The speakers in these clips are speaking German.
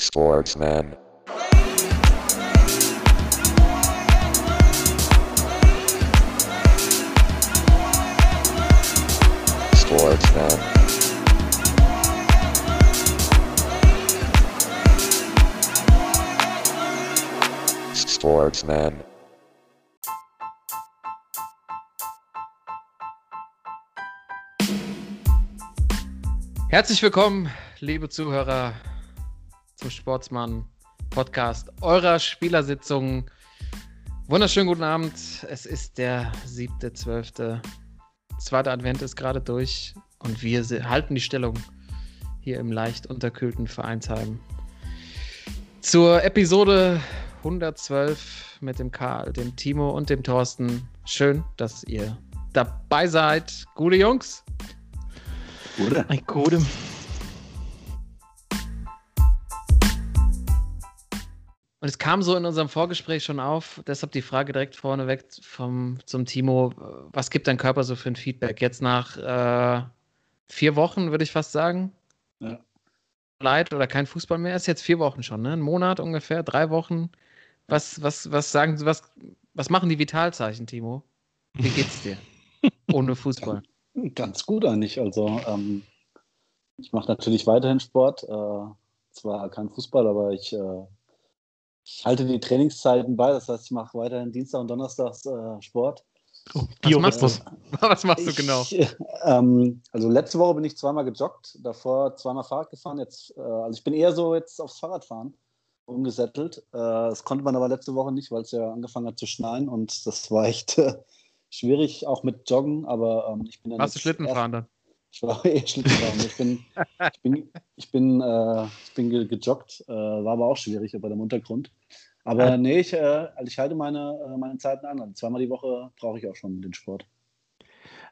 Sportsman. Sportsman. Sportsman. Herzlich willkommen, liebe Zuhörer, zum Sportsmann Podcast eurer Spielersitzung. Wunderschönen guten Abend. Es ist der 7.12. Zweiter Advent ist gerade durch und wir halten die Stellung hier im leicht unterkühlten Vereinsheim. Zur Episode 112 mit dem Karl, dem Timo und dem Thorsten. Schön, dass ihr dabei seid. Gute Jungs. Oder? Ein Gute. Und es kam so in unserem Vorgespräch schon auf, deshalb die Frage direkt vorneweg vom, zum Timo, was gibt dein Körper so für ein Feedback? Jetzt nach äh, vier Wochen, würde ich fast sagen. Ja. Leid oder kein Fußball mehr, ist jetzt vier Wochen schon, ne? Ein Monat ungefähr, drei Wochen. Was, was, was sagen Sie, was, was machen die Vitalzeichen, Timo? Wie geht's dir? Ohne Fußball. Ganz gut eigentlich. Also ähm, ich mache natürlich weiterhin Sport. Äh, zwar kein Fußball, aber ich, äh, ich halte die Trainingszeiten bei. Das heißt, ich mache weiterhin Dienstag und Donnerstags äh, Sport. Oh, Was machst Biorhythmus. Was machst du Ich, genau? ähm, also letzte Woche bin ich zweimal gejoggt, davor zweimal Fahrrad gefahren. Jetzt, äh, also ich bin eher so jetzt aufs Fahrradfahren umgesettelt. Äh, das konnte man aber letzte Woche nicht, weil es ja angefangen hat zu schneien und das war echt äh, schwierig, auch mit Joggen. Aber ähm, ich bin dann Warst du jetzt Schlitten erst- fahren dann? Ich war eh Schlittenfahren. Ich bin, ich bin, ich bin, äh, ich bin ge gejoggt, äh, war aber auch schwierig bei dem Untergrund. Aber Ah. nee, ich, äh, also ich halte meine, äh, meine Zeiten an. Also zweimal die Woche brauche ich auch schon den Sport.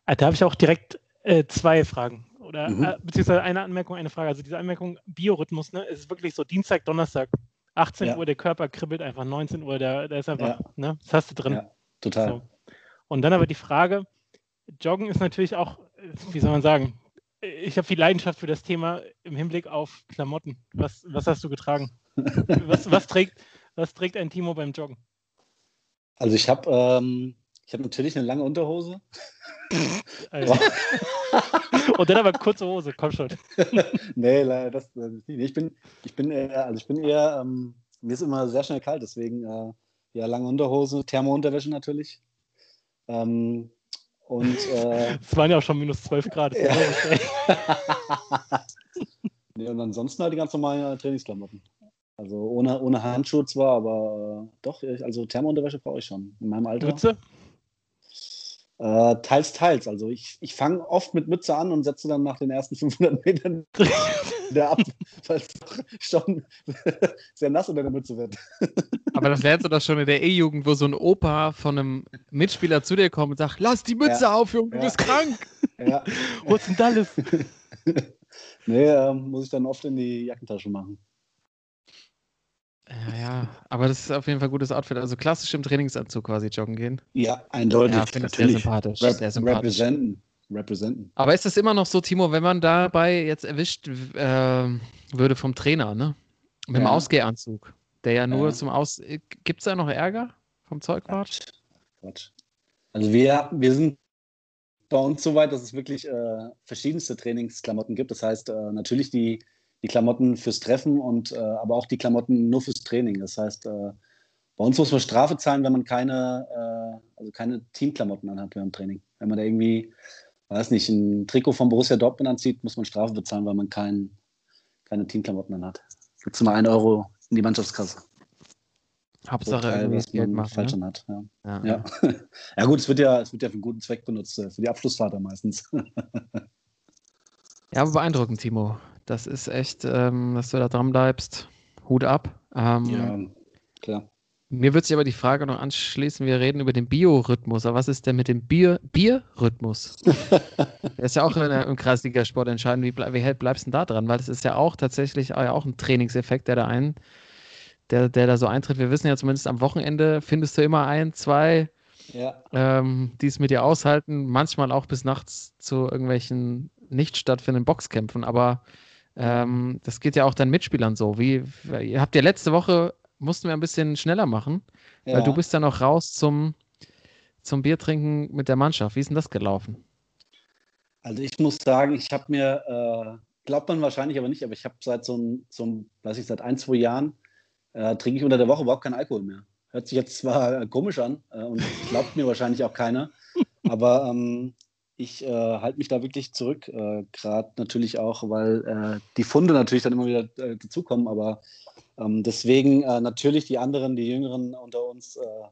Ah, Da habe ich auch direkt äh, zwei Fragen. Oder Mhm. äh, beziehungsweise eine Anmerkung, eine Frage. Also diese Anmerkung, Biorhythmus, ne, es ist wirklich so Dienstag, Donnerstag, 18 Ja. Uhr, der Körper kribbelt einfach, 19 Uhr, der, der ist einfach, Ja. ne, das hast du drin. Ja, total. So. Und dann aber die Frage, Joggen ist natürlich auch, wie soll man sagen, ich habe viel Leidenschaft für das Thema im Hinblick auf Klamotten. Was, was hast du getragen? was, was, trägt, was trägt ein Timo beim Joggen? Also ich habe ähm, ich hab natürlich eine lange Unterhose. Also. Und dann aber kurze Hose, komm schon. nee, leider, das, das nicht. Ich bin, ich bin eher, also ich bin eher, ähm, mir ist immer sehr schnell kalt, deswegen äh, ja, lange Unterhose, Thermounterwäsche natürlich. Ähm, und äh, Es waren ja auch schon minus 12 Grad. Ja. nee, und ansonsten halt die ganz normalen äh, Trainingsklamotten. Also ohne, ohne Handschuhe zwar, aber äh, doch, also Thermounterwäsche brauche ich schon. In meinem Alter. Mütze? Äh, teils, teils. Also ich, ich fange oft mit Mütze an und setze dann nach den ersten 500 Metern wieder ab, weil es doch schon sehr nass unter der Mütze wird. Aber das lernst du doch schon in der E-Jugend, wo so ein Opa von einem Mitspieler zu dir kommt und sagt, lass die Mütze Ja. auf, Junge, du Ja. bist krank. Ja. Was denn alles? nee, ähm, muss ich dann oft in die Jackentasche machen. Ja, ja, aber das ist auf jeden Fall ein gutes Outfit. Also klassisch im Trainingsanzug quasi joggen gehen. Ja, eindeutig. Ja, finde ich sehr sympathisch. Rep Sehr sympathisch. representen. Representen. Aber ist das immer noch so, Timo, wenn man dabei jetzt erwischt äh, würde vom Trainer, ne? Mit dem Ja. Ausgehanzug, der ja nur Ja. zum Aus. Gibt es da noch Ärger vom Zeugwart? Quatsch. Also wir, wir sind bei uns so weit, dass es wirklich äh, verschiedenste Trainingsklamotten gibt. Das heißt äh, natürlich die, die Klamotten fürs Treffen und äh, aber auch die Klamotten nur fürs Training. Das heißt, äh, bei uns muss man Strafe zahlen, wenn man keine, äh, also keine Teamklamotten anhat beim Training. Wenn man da irgendwie, weiß nicht, ein Trikot von Borussia Dortmund anzieht, muss man Strafe bezahlen, weil man kein, keine Teamklamotten anhat. Gibt es mal einen Euro in die Mannschaftskasse. Hauptsache Teil, irgendwie was Geld machen. falsch Ne? anhat. Ja. Ja. Ja. ja gut, es wird ja, es wird ja für einen guten Zweck benutzt, äh, für die Abschlussfahrt meistens. ja, aber beeindruckend, Timo. Das ist echt, ähm, dass du da dran bleibst. Hut ab. Ähm, ja, klar. Mir wird sich aber die Frage noch anschließen, wir reden über den Biorhythmus, aber was ist denn mit dem Bier Bierrhythmus? Der ist ja auch der, im Kreisligasport entscheidend. Wie, bleib, wie hält- bleibst du denn da dran? Weil das ist ja auch tatsächlich auch, ja auch ein Trainingseffekt, der da ein, der, der da so eintritt. Wir wissen ja zumindest am Wochenende findest du immer ein, zwei, Ja, ähm, die es mit dir aushalten, manchmal auch bis nachts zu irgendwelchen nicht stattfindenden Boxkämpfen, aber Ähm, das geht ja auch deinen Mitspielern so. Wie, ihr habt ja letzte Woche, mussten wir ein bisschen schneller machen, Ja. weil du bist dann auch raus zum, zum Biertrinken mit der Mannschaft. Wie ist denn das gelaufen? Also ich muss sagen, ich habe mir, äh, glaubt man wahrscheinlich aber nicht, aber ich habe seit so so weiß ich, seit ein, zwei Jahren äh, trinke ich unter der Woche überhaupt keinen Alkohol mehr. Hört sich jetzt zwar äh, komisch an äh, und glaubt mir wahrscheinlich auch keiner, aber ähm, ich äh, halte mich da wirklich zurück, äh, gerade natürlich auch, weil äh, die Funde natürlich dann immer wieder äh, dazukommen, aber ähm, deswegen äh, natürlich die anderen, die Jüngeren unter uns, äh,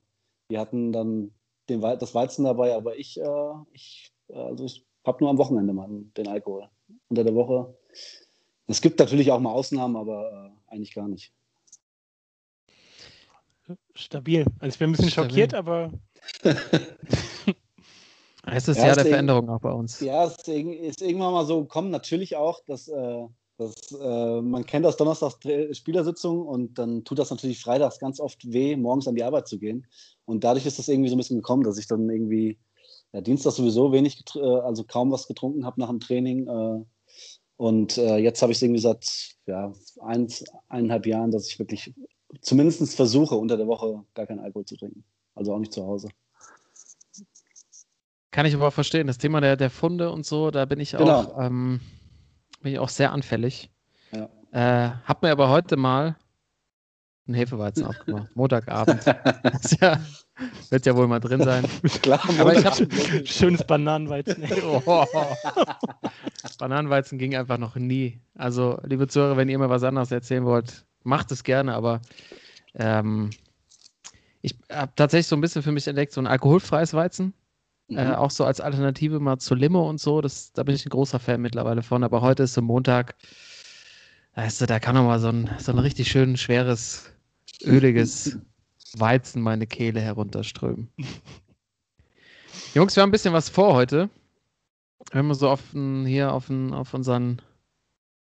die hatten dann den, das Weizen dabei, aber ich, äh, ich, also ich habe nur am Wochenende mal den Alkohol. Unter der Woche. Es gibt natürlich auch mal Ausnahmen, aber äh, eigentlich gar nicht. Stabil. Also ich bin ein bisschen Stabil. schockiert, aber Es ist Ja, ja, der Veränderung auch bei uns. Ja, es ist, irg- ist irgendwann mal so gekommen. Natürlich auch, dass, äh, dass äh, man kennt das Donnerstags Spielersitzung und dann tut das natürlich freitags ganz oft weh, morgens an die Arbeit zu gehen. Und dadurch ist das irgendwie so ein bisschen gekommen, dass ich dann irgendwie ja, Dienstag sowieso wenig, äh, also kaum was getrunken habe nach dem Training. Äh, und äh, jetzt habe ich es irgendwie seit ja, eins, eineinhalb Jahren, dass ich wirklich zumindest versuche, unter der Woche gar keinen Alkohol zu trinken. Also auch nicht zu Hause. Kann ich aber auch verstehen. Das Thema der, der Funde und so, da bin ich Genau. auch, ähm, bin ich auch sehr anfällig. Ja. Äh, hab mir aber heute mal einen Hefeweizen aufgemacht. Montagabend. Ja, wird ja wohl mal drin sein. Klar, Aber ich hab- schönes Bananenweizen. Oh. Bananenweizen ging einfach noch nie. Also, liebe Zuhörer, wenn ihr mir was anderes erzählen wollt, macht es gerne, aber ähm, ich habe tatsächlich so ein bisschen für mich entdeckt, so ein alkoholfreies Weizen. Mhm. Äh, auch so als Alternative mal zur Limo und so. Das, da bin ich ein großer Fan mittlerweile von. Aber heute ist so Montag. Weißt du, da kann noch mal so ein, so ein richtig schön schweres, öliges Weizen meine Kehle herunterströmen. Jungs, wir haben ein bisschen was vor heute. Wenn wir so auf, hier auf, auf, unseren,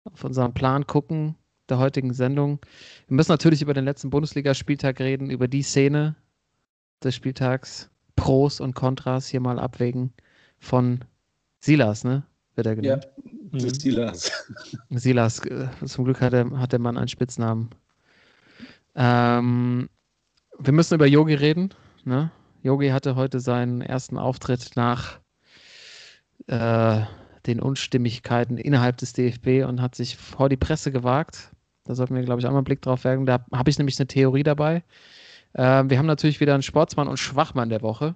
auf unseren Plan gucken, der heutigen Sendung. Wir müssen natürlich über den letzten Bundesligaspieltag reden, über die Szene des Spieltags. Pros und Kontras hier mal abwägen von Silas, ne? Wird er Ja, genannt. das ist die Lars. Silas, äh, zum Glück hat der, hat der Mann einen Spitznamen. Ähm, wir müssen über Yogi reden. Ne? Yogi hatte heute seinen ersten Auftritt nach äh, den Unstimmigkeiten innerhalb des DFB und hat sich vor die Presse gewagt. Da sollten wir, glaube ich, auch mal einen Blick drauf werfen. Da habe ich nämlich eine Theorie dabei. Ähm, wir haben natürlich wieder einen Sportsmann und Schwachmann der Woche.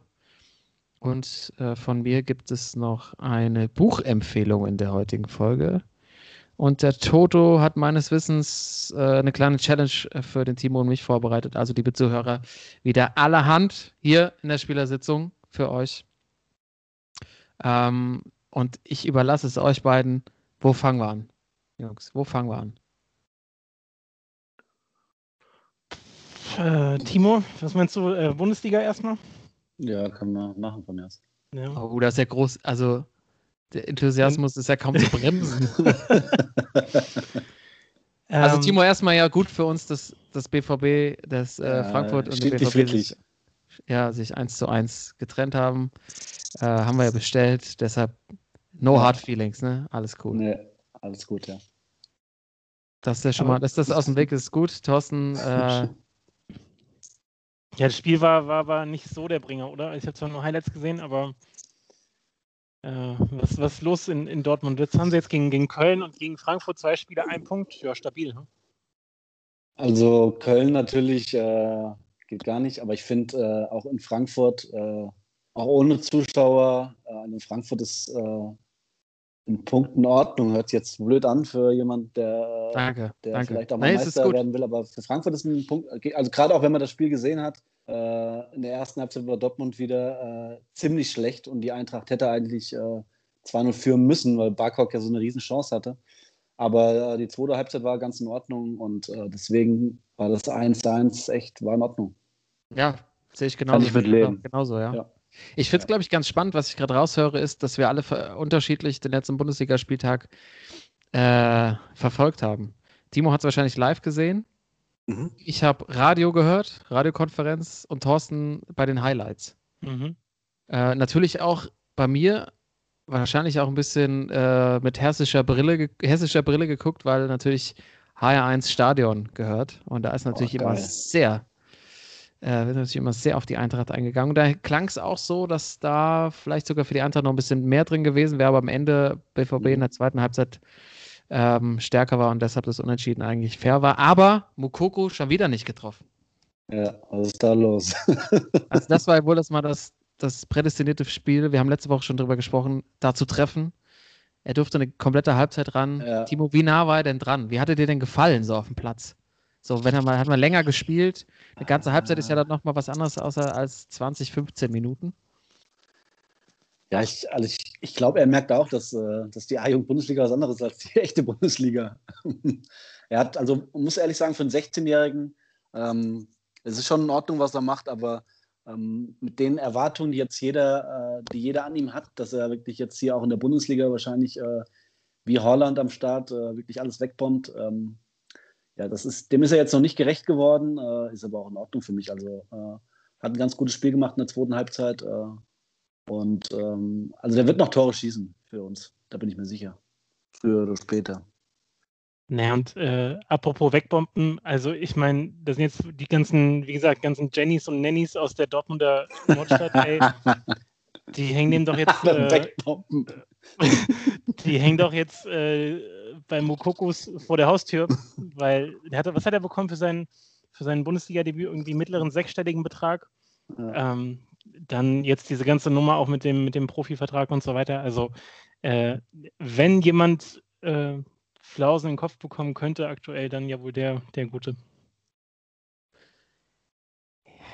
Und äh, von mir gibt es noch eine Buchempfehlung in der heutigen Folge. Und der Toto hat meines Wissens äh, eine kleine Challenge äh, für den Timo und mich vorbereitet. Also, liebe Zuhörer, wieder allerhand hier in der Spielersitzung für euch. Ähm, und ich überlasse es euch beiden. Wo fangen wir an? Jungs, wo fangen wir an? Äh, Timo, was meinst du? Äh, Bundesliga erstmal? Ja, kann man machen von mir aus. Ja. Oh, das ist ja groß. Also, der Enthusiasmus ist ja kaum zu bremsen. Also, Ähm, Timo, erstmal ja gut für uns, dass das BVB, das äh, Ja, Frankfurt und der BVB sich, ja, sich eins zu eins getrennt haben. Äh, haben wir ja bestellt. Deshalb no hard feelings, ne? Alles cool. Nee, alles gut, ja. Das ist ja schon Aber- mal, dass das aus dem Weg ist, gut. Thorsten, äh, Ja, das Spiel war, war, war nicht so der Bringer, oder? Ich habe zwar nur Highlights gesehen, aber äh, was, was ist los in, in Dortmund? Jetzt haben sie jetzt gegen, gegen Köln und gegen Frankfurt zwei Spiele, ein Punkt. Ja, stabil. Ne? Also Köln natürlich äh, geht gar nicht, aber ich finde äh, auch in Frankfurt, äh, auch ohne Zuschauer, äh, in Frankfurt ist äh, in Punkten Ordnung. Hört sich jetzt blöd an für jemanden, der, danke. der danke. vielleicht auch mal Nein, Meister werden will, aber für Frankfurt ist ein Punkt, also gerade auch wenn man das Spiel gesehen hat, äh, in der ersten Halbzeit war Dortmund wieder äh, ziemlich schlecht und die Eintracht hätte eigentlich äh, 2-0 führen müssen, weil Barkok ja so eine Riesenchance hatte. Aber äh, die zweite Halbzeit war ganz in Ordnung und äh, deswegen war das 1-1 echt, war in Ordnung. Ja, sehe ich genauso. ich mit leben. Genauso, ja. Ja. Ich finde es, Ja. glaube ich, ganz spannend, was ich gerade raushöre, ist, dass wir alle unterschiedlich den letzten Bundesligaspieltag äh, verfolgt haben. Timo hat es wahrscheinlich live gesehen. Mhm. Ich habe Radio gehört, Radiokonferenz und Thorsten bei den Highlights. Mhm. Äh, natürlich auch bei mir wahrscheinlich auch ein bisschen äh, mit hessischer Brille, hessischer Brille geguckt, weil natürlich HR1 Stadion gehört. Und da ist natürlich oh, immer sehr, äh, wird natürlich immer sehr auf die Eintracht eingegangen. Und da klang es auch so, dass da vielleicht sogar für die Eintracht noch ein bisschen mehr drin gewesen wäre, aber am Ende BVB mhm. in der zweiten Halbzeit ähm, stärker war und deshalb das Unentschieden eigentlich fair war. Aber Mukoko schon wieder nicht getroffen. Ja, was ist da los? also das war wohl das mal das, das prädestinierte Spiel. Wir haben letzte Woche schon drüber gesprochen, da zu treffen. Er durfte eine komplette Halbzeit ran. Ja. Timo, wie nah war er denn dran? Wie hat er dir denn gefallen so auf dem Platz? So, wenn er mal, hat man länger gespielt. Eine ganze Halbzeit ist ja dann nochmal was anderes außer als 20, 15 Minuten. Ja, ich, also ich, ich glaube, er merkt auch, dass, äh, dass die A-Jugend-Bundesliga was anderes ist als die echte Bundesliga. er hat, also muss ehrlich sagen, für einen 16-Jährigen, ähm, es ist schon in Ordnung, was er macht, aber ähm, mit den Erwartungen, die jetzt jeder, äh, die jeder an ihm hat, dass er wirklich jetzt hier auch in der Bundesliga wahrscheinlich äh, wie Holland am Start äh, wirklich alles wegbombt, ähm, ja, das ist, dem ist er jetzt noch nicht gerecht geworden, äh, ist aber auch in Ordnung für mich. Also äh, hat ein ganz gutes Spiel gemacht in der zweiten Halbzeit. Äh, und ähm, also der wird noch Tore schießen für uns, da bin ich mir sicher. Früher oder später. Naja, und äh, apropos Wegbomben, also ich meine, das sind jetzt die ganzen, wie gesagt, ganzen Jennys und Nannys aus der Dortmunder Nordstadt, ey. Die hängen dem doch jetzt. Äh, die hängen doch jetzt äh, bei Mokokos vor der Haustür, weil der hatte, was hat er bekommen für sein, für sein Bundesliga-Debüt? Irgendwie mittleren sechsstelligen Betrag. Ja. Ähm, dann jetzt diese ganze Nummer auch mit dem, mit dem Profivertrag und so weiter. Also, äh, wenn jemand äh, Flausen in den Kopf bekommen könnte, aktuell dann ja wohl der, der Gute.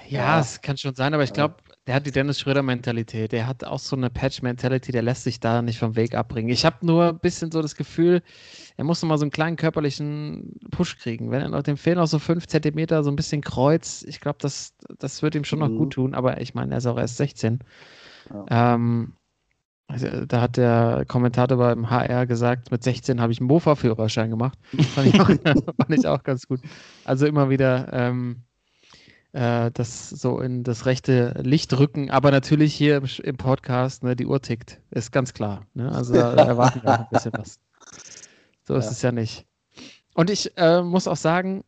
Ja, es kann schon sein, aber ich glaube, der hat die Dennis Schröder-Mentalität. Der hat auch so eine Patch-Mentality, der lässt sich da nicht vom Weg abbringen. Ich habe nur ein bisschen so das Gefühl, er muss noch mal so einen kleinen körperlichen Push kriegen. Wenn er noch, dem fehlen noch so fünf Zentimeter, so ein bisschen Kreuz. Ich glaube, das, das wird ihm schon noch mhm. gut tun, aber ich meine, er ist auch erst 16. Ja. Ähm, also, da hat der Kommentator beim HR gesagt, mit 16 habe ich einen Mofa-Führerschein gemacht. Fand ich, auch, fand ich auch ganz gut. Also immer wieder ähm, äh, das so in das rechte Licht rücken. Aber natürlich hier im, im Podcast, ne, die Uhr tickt. Ist ganz klar. Ne? Also da erwarten wir ein bisschen was. So ist ja. es ja nicht. Und ich äh, muss auch sagen,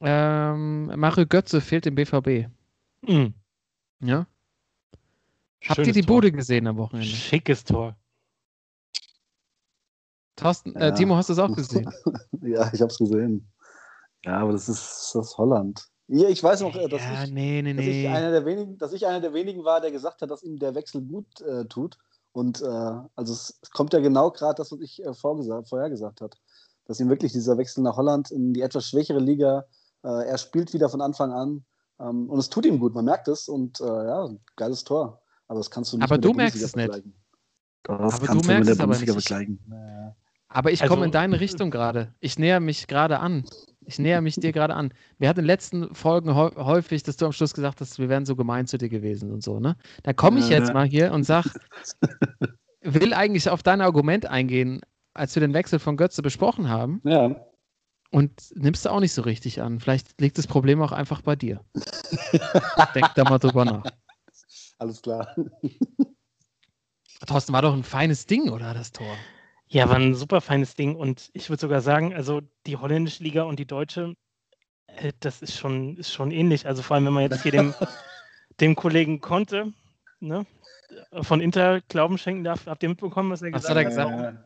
ähm, Mario Götze fehlt im BVB. Mhm. Ja. Schönes Habt ihr die Tor. Bude gesehen am Wochenende? Schickes Tor. Thorsten, äh, ja. Timo, hast du es auch gesehen? ja, ich habe es gesehen. Ja, aber das ist, das ist Holland. Ja, ich weiß noch, dass, ja, ich, nee, nee, dass, ich einer der wenigen, dass ich einer der wenigen war, der gesagt hat, dass ihm der Wechsel gut äh, tut. Und äh, also es, es, kommt ja genau gerade das, was ich äh, vorher gesagt habe. Dass ihm wirklich dieser Wechsel nach Holland in die etwas schwächere Liga, äh, er spielt wieder von Anfang an. Ähm, und es tut ihm gut, man merkt es. Und äh, ja, geiles Tor. Aber das kannst du nicht aber mit du der merkst es nicht. Das aber du merkst es aber nicht. Vergleichen. Aber ich also, komme in deine Richtung gerade. Ich näher mich gerade an. Ich näher mich dir gerade an. Wir hatten in den letzten Folgen häufig, dass du am Schluss gesagt hast, wir wären so gemein zu dir gewesen und so, ne? Da komme ich jetzt mal hier und sag, will eigentlich auf dein Argument eingehen, als wir den Wechsel von Götze besprochen haben. Ja. Und nimmst du auch nicht so richtig an. Vielleicht liegt das Problem auch einfach bei dir. Denk da mal drüber nach. Alles klar. Thorsten, war doch ein feines Ding, oder das Tor? Ja, war ein super feines Ding. Und ich würde sogar sagen, also die holländische Liga und die deutsche, äh, das ist schon, ist schon ähnlich. Also vor allem, wenn man jetzt hier dem, dem Kollegen Conte ne, von Inter Glauben schenken darf, habt ihr mitbekommen, was er was gesagt hat? Er gesagt? Warum,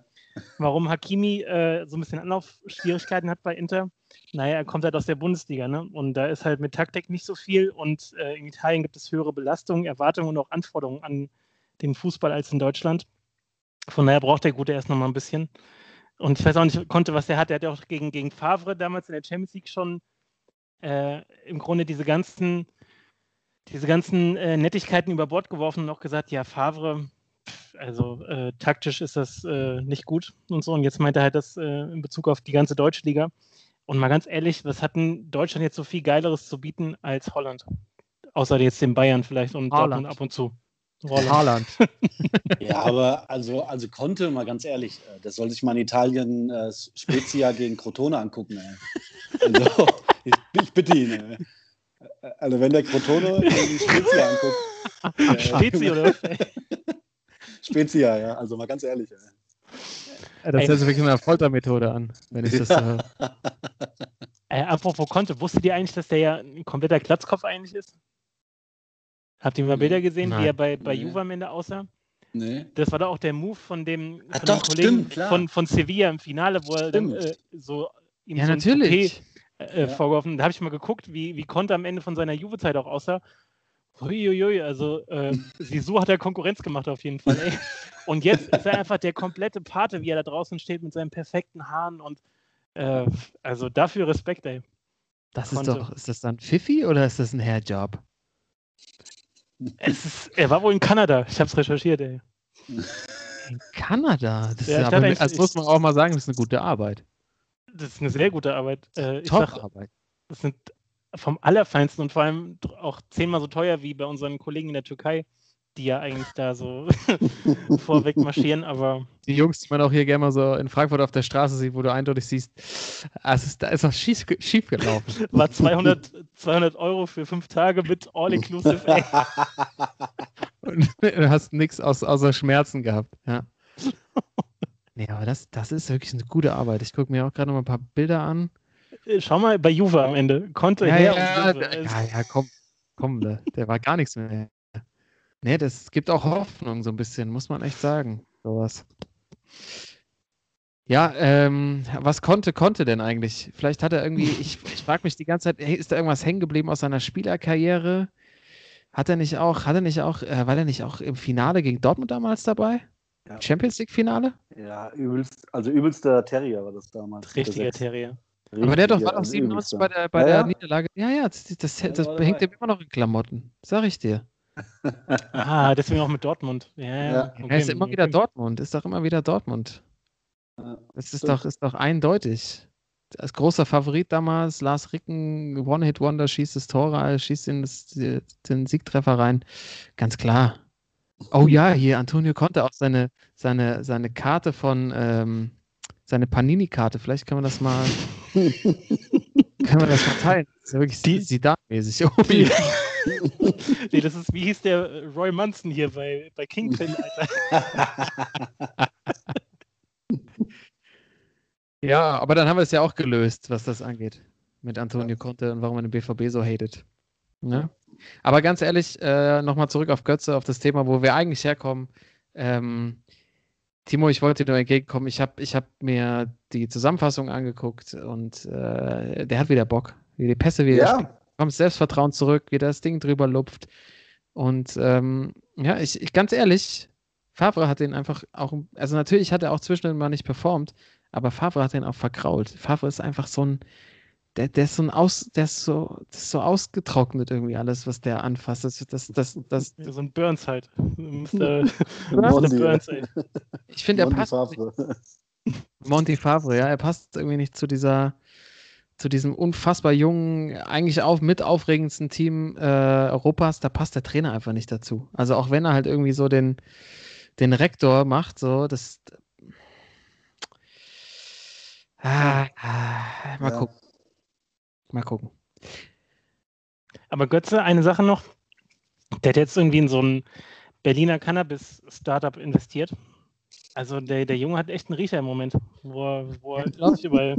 warum Hakimi äh, so ein bisschen Anlaufschwierigkeiten hat bei Inter? Naja, er kommt halt aus der Bundesliga, ne? Und da ist halt mit Taktik nicht so viel und äh, in Italien gibt es höhere Belastungen, Erwartungen und auch Anforderungen an den Fußball als in Deutschland. Von daher braucht der Gute erst noch mal ein bisschen. Und ich weiß auch nicht, konnte, was der hat. Er hat ja auch gegen, gegen Favre damals in der Champions League schon äh, im Grunde diese ganzen, diese ganzen äh, Nettigkeiten über Bord geworfen und auch gesagt, ja, Favre, also äh, taktisch ist das äh, nicht gut und so. Und jetzt meint er halt das äh, in Bezug auf die ganze Deutsche Liga. Und mal ganz ehrlich, was hat denn Deutschland jetzt so viel Geileres zu bieten als Holland? Außer jetzt den Bayern vielleicht und Dortmund ab und zu. Holland. ja, aber also, also konnte, mal ganz ehrlich, äh, das soll sich mal in Italien äh, Spezia gegen Crotone angucken. Ey. Also, ich, ich, bitte ihn. Ey. Also wenn der Crotone gegen Spezia anguckt. Äh, Spezi oder? Spezia, ja. Also mal ganz ehrlich. Ja. Das hört sich wirklich eine Foltermethode an, wenn ich das so höre. Äh, apropos Konte, wusstet ihr eigentlich, dass der ja ein kompletter Glatzkopf eigentlich ist? Habt ihr mal Bilder gesehen, Nein. wie er bei, bei Nee. Juve am Ende aussah? Nee. Das war doch auch der Move von dem, Ah, von doch, dem Kollegen stimmt, klar. von, von Sevilla im Finale, wo er dann äh, so ihm Ja, so natürlich. Toupet, äh, Ja. vorgeworfen. Da habe ich mal geguckt, wie, wie Conte am Ende von seiner Juve-Zeit auch aussah. Uiuiui, also äh, Sisu hat er Konkurrenz gemacht auf jeden Fall. Ey. Und jetzt ist er einfach der komplette Pate, wie er da draußen steht mit seinen perfekten Haaren und äh, also dafür Respekt, ey. Das ist Konto. doch, ist das dann Pfiffi oder ist das ein Hairjob? Ist, er war wohl in Kanada, ich habe es recherchiert, ey. In Kanada. Das Ja, ist aber, das ich- muss man auch mal sagen, das ist eine gute Arbeit. Das ist eine sehr gute Arbeit. Äh, Top-Arbeit. das sind vom Allerfeinsten und vor allem auch zehnmal so teuer wie bei unseren Kollegen in der Türkei, die ja eigentlich da so vorweg marschieren, aber Die Jungs, die man auch hier gerne mal so in Frankfurt auf der Straße sieht, wo du eindeutig siehst, ah, es ist, da ist was schief, schief gelaufen. war 200, 200 Euro für fünf Tage mit All-Inclusive. Und du hast nichts aus, außer Schmerzen gehabt. Ja. Nee, aber das, das ist wirklich eine gute Arbeit. Ich gucke mir auch gerade noch mal ein paar Bilder an. Äh, Schau mal bei Juve am Ende. Konnte Ja, her ja, ja, ja, komm, komm, der war gar nichts mehr. Nee, das gibt auch Hoffnung so ein bisschen, muss man echt sagen. Sowas. Ja, ähm, was konnte, konnte denn eigentlich? Vielleicht hat er irgendwie, ich, ich frage mich die ganze Zeit, hey, ist da irgendwas hängen geblieben aus seiner Spielerkarriere? Hat er nicht auch, hat er nicht auch, äh, war er nicht auch im Finale gegen Dortmund damals dabei? Ja. Champions League-Finale? Ja, übelst, also übelster Terrier war das damals. Richtiger. Terrier. Aber der doch war doch also 97 übelster. bei der, bei Ja, der ja. Niederlage. Ja, ja, das, das, Ja, das war hängt ihm immer noch in Klamotten. Sag ich dir. Ah, deswegen auch mit Dortmund. Ja, ja. Ja. okay, Er ist immer wieder. Dortmund, ist doch immer wieder Dortmund. Ja, Das ist doch, ist doch eindeutig. Als großer Favorit damals, Lars Ricken, One-Hit-Wonder, schießt das Tor rein, schießt den, das, den Siegtreffer rein. Ganz klar. Oh ja, hier, Antonio Conte auch seine, seine, seine Karte von, ähm, seine Panini-Karte. Vielleicht können wir das mal, können wir das mal teilen. Das ist ja wirklich Die- Zidane-mäßig. Oh, ja. nee, das ist, wie hieß der äh, Roy Munson hier bei, bei Kingpin, Alter. Ja, aber dann haben wir es ja auch gelöst, was das angeht. Mit Antonio Conte und warum man den BVB so hatet. Ne? Aber ganz ehrlich, äh, nochmal zurück auf Götze, auf das Thema, wo wir eigentlich herkommen. Ähm, Timo, ich wollte dir nur entgegenkommen. Ich habe ich hab mir die Zusammenfassung angeguckt und äh, der hat wieder Bock. Wie die Pässe wieder ja, kommt Selbstvertrauen zurück, wie das Ding drüber lupft. Und ähm, ja, ich, ich ganz ehrlich, Favre hat den einfach auch, also natürlich hat er auch zwischendurch mal nicht performt, aber Favre hat den auch vergrault. Favre ist einfach so ein, der, der ist so ein aus, der ist so, das ist so ausgetrocknet irgendwie alles, was der anfasst. Das, das, das, das, Ja, so ein Burns halt. Mr. Monty. Mr. Burns, ey. ich finde, er passt Favre. Monty Favre, ja, er passt irgendwie nicht zu dieser, zu diesem unfassbar jungen, eigentlich auch mit aufregendsten Team äh, Europas, da passt der Trainer einfach nicht dazu. Also auch wenn er halt irgendwie so den, den Rektor macht, so, das. Ah, ah, mal Ja. gucken. Mal gucken. Aber Götze, eine Sache noch. Der hat jetzt irgendwie in so ein Berliner Cannabis-Startup investiert. Also der, der Junge hat echt einen Riecher im Moment, wo er, wo er sich überall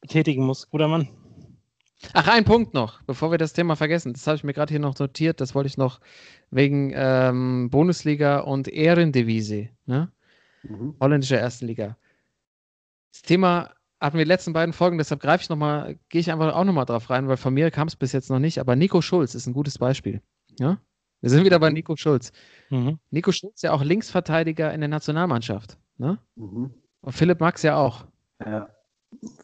betätigen muss. Guter Mann. Ach, ein Punkt noch, bevor wir das Thema vergessen. Das habe ich mir gerade hier noch notiert. Das wollte ich noch wegen ähm, Bundesliga und Ehrendivise, ne? Mhm. holländische ersten Liga. Das Thema hatten wir die letzten beiden Folgen, deshalb greife ich nochmal, gehe ich einfach auch nochmal drauf rein, weil von mir kam es bis jetzt noch nicht, aber Nico Schulz ist ein gutes Beispiel. Ja? Wir sind wieder bei Nico Schulz. Mhm. Nico Schulz ja auch Linksverteidiger in der Nationalmannschaft. Ne? Mhm. Und Philipp Max ja auch. Ja.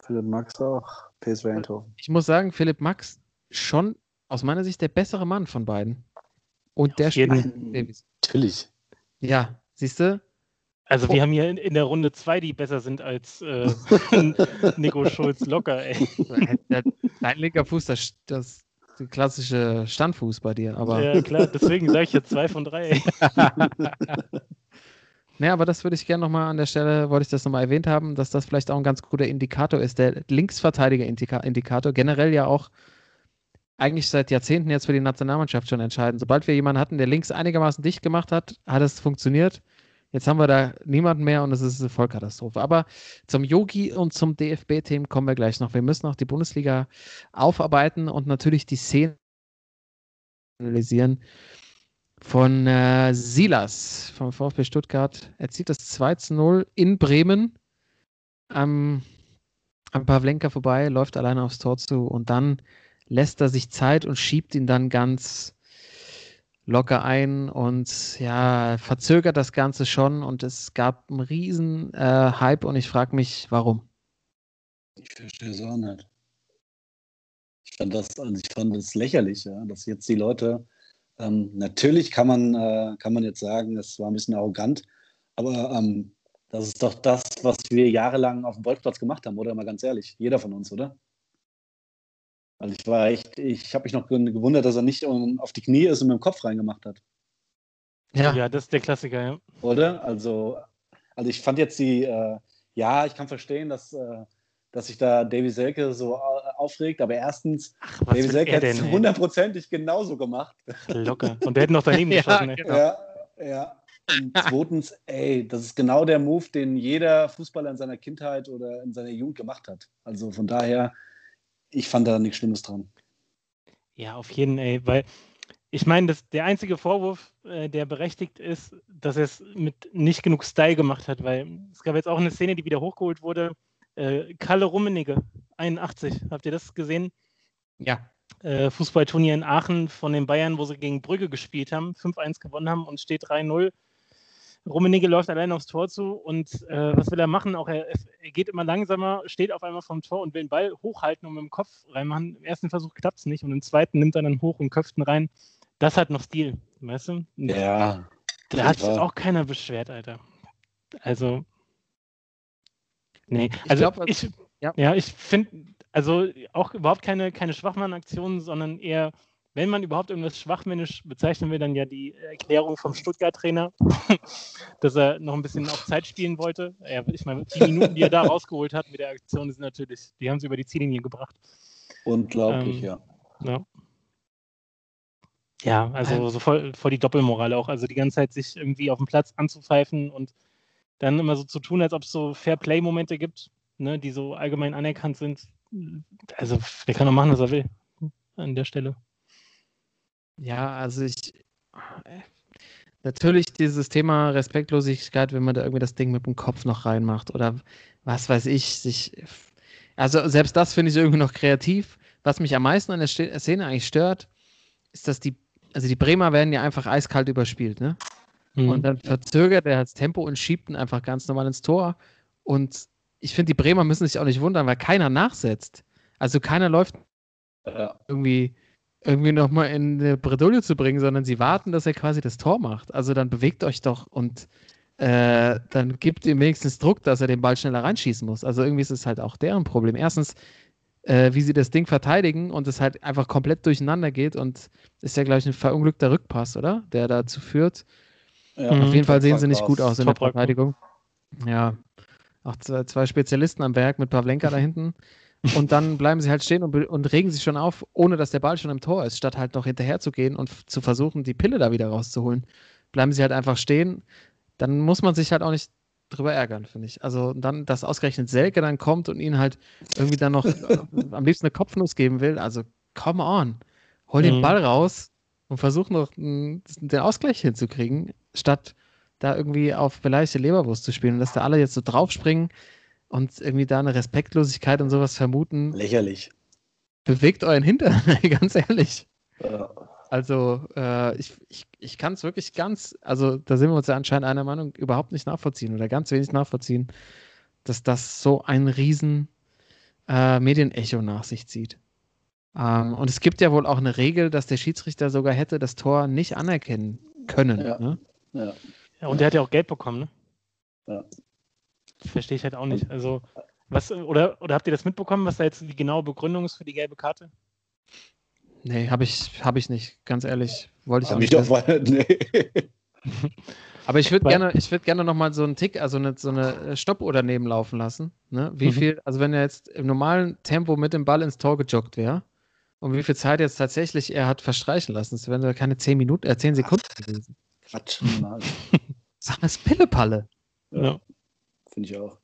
Philipp Max auch. PSV Eindhoven. Ich muss sagen, Philipp Max schon aus meiner Sicht der bessere Mann von beiden. Und der jeden- spielt. Natürlich. Ja, siehst du? Also Oh. wir haben hier in, in der Runde zwei, die besser sind als äh, Nico Schulz locker, ey. Der- Dein linker Fuß, das, das der klassische Standfuß bei dir. Aber Ja, klar, deswegen sage ich jetzt zwei von drei, Ne, aber das würde ich gerne nochmal an der Stelle, wollte ich das nochmal erwähnt haben, dass das vielleicht auch ein ganz guter Indikator ist. Der Linksverteidiger-Indikator, generell ja auch eigentlich seit Jahrzehnten jetzt für die Nationalmannschaft schon entscheidend. Sobald wir jemanden hatten, der links einigermaßen dicht gemacht hat, hat es funktioniert. Jetzt haben wir da niemanden mehr und es ist eine Vollkatastrophe. Aber zum Yogi und zum DFB-Team kommen wir gleich noch. Wir müssen noch die Bundesliga aufarbeiten und natürlich die Szene analysieren von äh, Silas vom VfB Stuttgart. Er zieht das 2 zu 0 in Bremen am, am Pavlenka vorbei, läuft alleine aufs Tor zu und dann lässt er sich Zeit und schiebt ihn dann ganz locker ein und ja, verzögert das Ganze schon und es gab einen riesen äh, Hype und ich frage mich, warum. Ich verstehe es auch nicht. Ich fand das, also ich fand das lächerlich, ja, dass jetzt die Leute, ähm, natürlich kann man, äh, kann man jetzt sagen, es war ein bisschen arrogant, aber ähm, das ist doch das, was wir jahrelang auf dem Bolzplatz gemacht haben, oder? Mal ganz ehrlich, jeder von uns, oder? Also ich war echt, ich habe mich noch gewundert, dass er nicht auf die Knie ist und mit dem Kopf reingemacht hat. Ja, ja das ist der Klassiker, ja. Oder? Also, also ich fand jetzt die, äh, ja, ich kann verstehen, dass, äh, dass sich da Davy Selke so aufregt, aber erstens, Ach, Davy Selke hätte es hundertprozentig genauso gemacht. Locker. Und der hätte noch daneben geschossen. ja, genau. ja, ja. Und zweitens, ey, das ist genau der Move, den jeder Fußballer in seiner Kindheit oder in seiner Jugend gemacht hat. Also von daher, ich fand da nichts Schlimmes dran. Ja, auf jeden Fall, weil ich meine, der einzige Vorwurf, äh, der berechtigt ist, dass er es mit nicht genug Style gemacht hat, weil es gab jetzt auch eine Szene, die wieder hochgeholt wurde. Äh, Kalle Rummenigge, 81, habt ihr das gesehen? Ja. Äh, Fußballturnier in Aachen von den Bayern, wo sie gegen Brügge gespielt haben, 5-1 gewonnen haben und steht 3-0 Rummenigge läuft allein aufs Tor zu und äh, was will er machen? Auch er, er, geht immer langsamer, steht auf einmal vom Tor und will den Ball hochhalten und mit dem Kopf reinmachen. Im ersten Versuch klappt es nicht und im zweiten nimmt er dann hoch und köpft ihn rein. Das hat noch Stil, weißt du? Ja. Da hat sich auch keiner beschwert, Alter. Also. Nee, also ich, glaub, ich ja. ja, ich finde, also auch überhaupt keine, keine Schwachmann-Aktionen, sondern eher wenn man überhaupt irgendwas schwachmännisch bezeichnen will, dann ja die Erklärung vom Stuttgart-Trainer, dass er noch ein bisschen auf Zeit spielen wollte. Ja, ich meine, die Minuten, die er da rausgeholt hat mit der Aktion, sind natürlich, die haben sie über die Ziellinie gebracht. Unglaublich, ähm, ja. ja. Ja, also so voll, voll die Doppelmoral auch. Also die ganze Zeit sich irgendwie auf dem Platz anzupfeifen und dann immer so zu tun, als ob es so Fair-Play-Momente gibt, ne, die so allgemein anerkannt sind. Also der kann doch machen, was er will an der Stelle. Ja, also ich. Natürlich dieses Thema Respektlosigkeit, wenn man da irgendwie das Ding mit dem Kopf noch reinmacht oder was weiß ich, sich. Also selbst das finde ich irgendwie noch kreativ. Was mich am meisten an der Szene eigentlich stört, ist, dass die, also die Bremer werden ja einfach eiskalt überspielt, ne? Mhm. Und dann verzögert er das Tempo und schiebt ihn einfach ganz normal ins Tor. Und ich finde, die Bremer müssen sich auch nicht wundern, weil keiner nachsetzt. Also keiner läuft ja. irgendwie irgendwie nochmal in eine Bredouille zu bringen, sondern sie warten, dass er quasi das Tor macht. Also dann bewegt euch doch und äh, dann gibt ihm wenigstens Druck, dass er den Ball schneller reinschießen muss. Also irgendwie ist es halt auch deren Problem. Erstens, äh, wie sie das Ding verteidigen und es halt einfach komplett durcheinander geht und ist ja, glaube ich, ein verunglückter Rückpass, oder? Der dazu führt. Ja, Auf jeden Fall sehen sie nicht gut aus in der Verteidigung. Ja, auch zwei Spezialisten am Berg mit Pavlenka da hinten. Und dann bleiben sie halt stehen und, und, regen sich schon auf, ohne dass der Ball schon im Tor ist, statt halt noch hinterher zu gehen und zu versuchen, die Pille da wieder rauszuholen. Bleiben sie halt einfach stehen. Dann muss man sich halt auch nicht drüber ärgern, finde ich. Also dann, dass ausgerechnet Selke dann kommt und ihnen halt irgendwie dann noch am liebsten eine Kopfnuss geben will. Also, come on. Hol den mhm. Ball raus und versuch noch den Ausgleich hinzukriegen, statt da irgendwie auf beleidigte Leberwurst zu spielen und dass da alle jetzt so draufspringen und irgendwie da eine Respektlosigkeit und sowas vermuten. Lächerlich. Bewegt euren Hintern, ganz ehrlich. Ja. Also, äh, ich, ich, ich kann es wirklich ganz, also da sind wir uns ja anscheinend einer Meinung, überhaupt nicht nachvollziehen oder ganz wenig nachvollziehen, dass das so ein riesen äh, Medienecho nach sich zieht. Ähm, und es gibt ja wohl auch eine Regel, dass der Schiedsrichter sogar hätte das Tor nicht anerkennen können. Ja, ne? ja. ja und der hat ja auch Geld bekommen, ne? Ja. Verstehe ich halt auch nicht. Also, was, oder, oder habt ihr das mitbekommen, was da jetzt die genaue Begründung ist für die gelbe Karte? Nee, habe ich, hab ich nicht, ganz ehrlich. Wollte ich auch nicht. Doch, weil, nee. Aber ich würde gerne, ich würde gerne nochmal so einen Tick, also eine, so eine Stoppuhr daneben laufen lassen. Ne? Wie mhm. viel, also wenn er jetzt im normalen Tempo mit dem Ball ins Tor gejoggt wäre und wie viel Zeit jetzt tatsächlich er hat verstreichen lassen, das wären keine 10 Minuten, äh, 10 Sekunden gewesen. Quatsch. Sag mal, ist Pillepalle. Ja. Finde ich auch.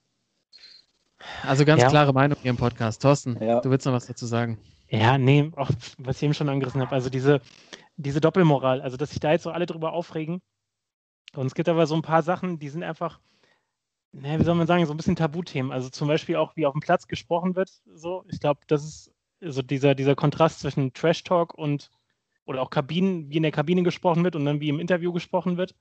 Also ganz Ja. klare Meinung hier im Podcast. Thorsten, Ja. du willst noch was dazu sagen? Ja, nee, auch was ich eben schon angerissen habe. Also diese, diese Doppelmoral, also dass sich da jetzt so alle drüber aufregen. Und es gibt aber so ein paar Sachen, die sind einfach, naja, wie soll man sagen, so ein bisschen Tabuthemen. Also zum Beispiel auch, wie auf dem Platz gesprochen wird. So, ich glaube, das ist so dieser, dieser Kontrast zwischen Trash Talk und oder auch Kabinen, wie in der Kabine gesprochen wird und dann wie im Interview gesprochen wird.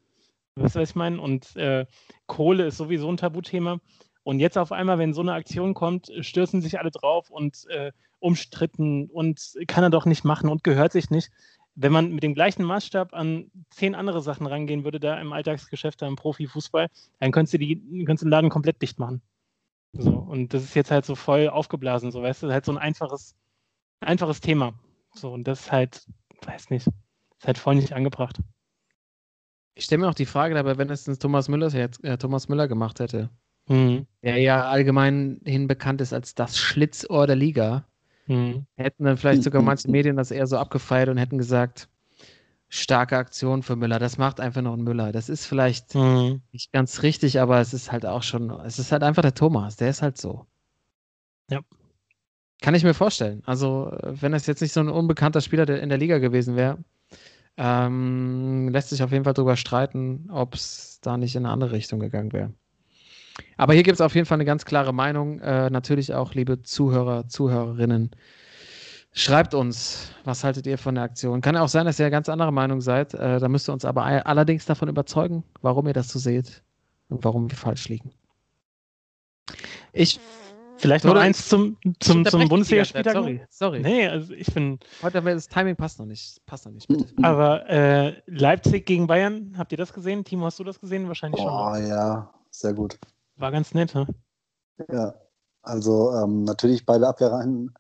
Weißt du, was ich meine? Und äh, Kohle ist sowieso ein Tabuthema. Und jetzt auf einmal, wenn so eine Aktion kommt, stürzen sich alle drauf und äh, umstritten und kann er doch nicht machen und gehört sich nicht. Wenn man mit dem gleichen Maßstab an zehn andere Sachen rangehen würde, da im Alltagsgeschäft, da im Profifußball, dann könntest du, die, könntest du den Laden komplett dicht machen. So, und das ist jetzt halt so voll aufgeblasen, so weißt du, halt so ein einfaches, einfaches Thema. So, und das ist halt, weiß nicht, ist halt voll nicht angebracht. Ich stelle mir auch die Frage dabei, wenn es Thomas Müller, jetzt, äh, Thomas Müller gemacht hätte, Mhm. der ja allgemein hin bekannt ist als das Schlitzohr der Liga, Mhm. hätten dann vielleicht sogar manche Medien das eher so abgefeiert und hätten gesagt, starke Aktion für Müller. Das macht einfach noch ein Müller. Das ist vielleicht Mhm. nicht ganz richtig, aber es ist halt auch schon, es ist halt einfach der Thomas, der ist halt so. Ja. Kann ich mir vorstellen. Also, wenn es jetzt nicht so ein unbekannter Spieler in der Liga gewesen wäre, ähm, lässt sich auf jeden Fall drüber streiten, ob es da nicht in eine andere Richtung gegangen wäre. Aber hier gibt es auf jeden Fall eine ganz klare Meinung. Äh, natürlich auch, liebe Zuhörer, Zuhörerinnen. Schreibt uns, was haltet ihr von der Aktion? Kann ja auch sein, dass ihr ganz anderer Meinung seid. Äh, da müsst ihr uns aber all- allerdings davon überzeugen, warum ihr das so seht und warum wir falsch liegen. Ich Vielleicht noch Oder- eins zum, zum, zum Bundesligaspieltag. Sorry, sorry. Nee, also ich bin, Heute aber das Timing passt noch nicht. Passt noch nicht, bitte. aber äh, Leipzig gegen Bayern, habt ihr das gesehen? Timo, hast du das gesehen? Wahrscheinlich Oh schon. ja, sehr gut. War ganz nett, ne? Ja, also ähm, natürlich beide Abwehrreihen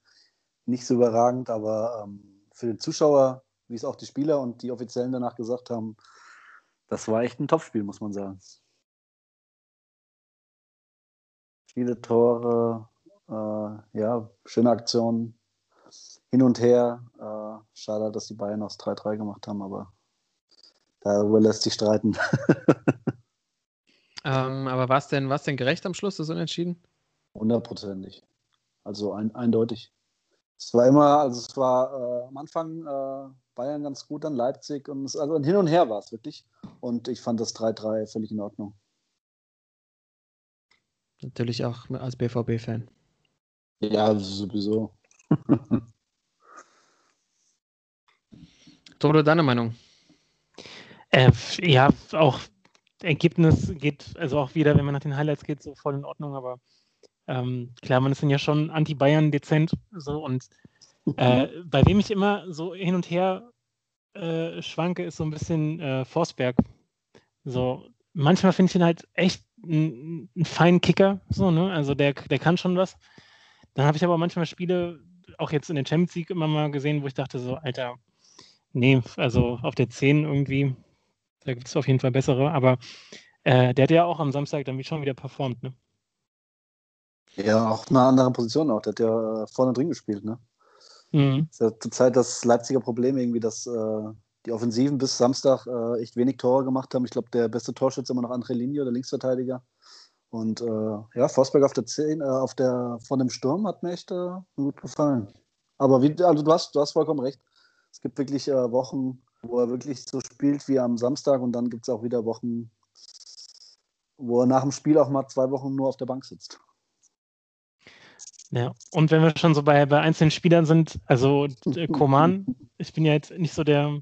nicht so überragend, aber ähm, für den Zuschauer, wie es auch die Spieler und die Offiziellen danach gesagt haben, das war echt ein Topspiel, muss man sagen. Viele Tore, äh, ja, schöne Aktionen, hin und her. Äh, schade, dass die Bayern aus 3-3 gemacht haben, aber darüber lässt sich streiten. Ähm, aber war es denn, war's denn gerecht am Schluss, das Unentschieden? Hundertprozentig. Also ein, eindeutig. Es war immer, also es war äh, am Anfang äh, Bayern ganz gut, dann Leipzig und es, also hin und her war es wirklich. Und ich fand das 3-3 völlig in Ordnung. Natürlich auch als BVB-Fan. Ja, sowieso. Toto, deine Meinung? Äh, ja, auch Ergebnis geht, also auch wieder, wenn man nach den Highlights geht, so voll in Ordnung, aber ähm, klar, man ist dann ja schon anti-Bayern dezent so und äh, bei wem ich immer so hin und her äh, schwanke, ist so ein bisschen äh, Forsberg. So, manchmal finde ich ihn halt echt einen feinen Kicker, so, ne? Also der, der kann schon was. Dann habe ich aber manchmal Spiele, auch jetzt in der Champions League immer mal gesehen, wo ich dachte so, Alter, nee, also auf der 10 irgendwie, da gibt es auf jeden Fall bessere, aber äh, der hat ja auch am Samstag dann schon wieder performt, ne? Ja, auch eine andere Position auch. Der hat ja vorne drin gespielt, ne? Mhm. ist ja zurzeit das Leipziger Problem irgendwie, dass äh, die Offensiven bis Samstag äh, echt wenig Tore gemacht haben. Ich glaube, der beste Torschütze immer noch André Linie, der Linksverteidiger. Und äh, ja, Forsberg auf der 10, äh, auf der, von dem Sturm hat mir echt äh, gut gefallen. Aber wie, also du hast, du hast vollkommen recht. Es gibt wirklich äh, Wochen, wo er wirklich so spielt wie am Samstag und dann gibt es auch wieder Wochen, wo er nach dem Spiel auch mal zwei Wochen nur auf der Bank sitzt. Ja, und wenn wir schon so bei, bei einzelnen Spielern sind, also äh, Koman, ich bin ja jetzt nicht so der,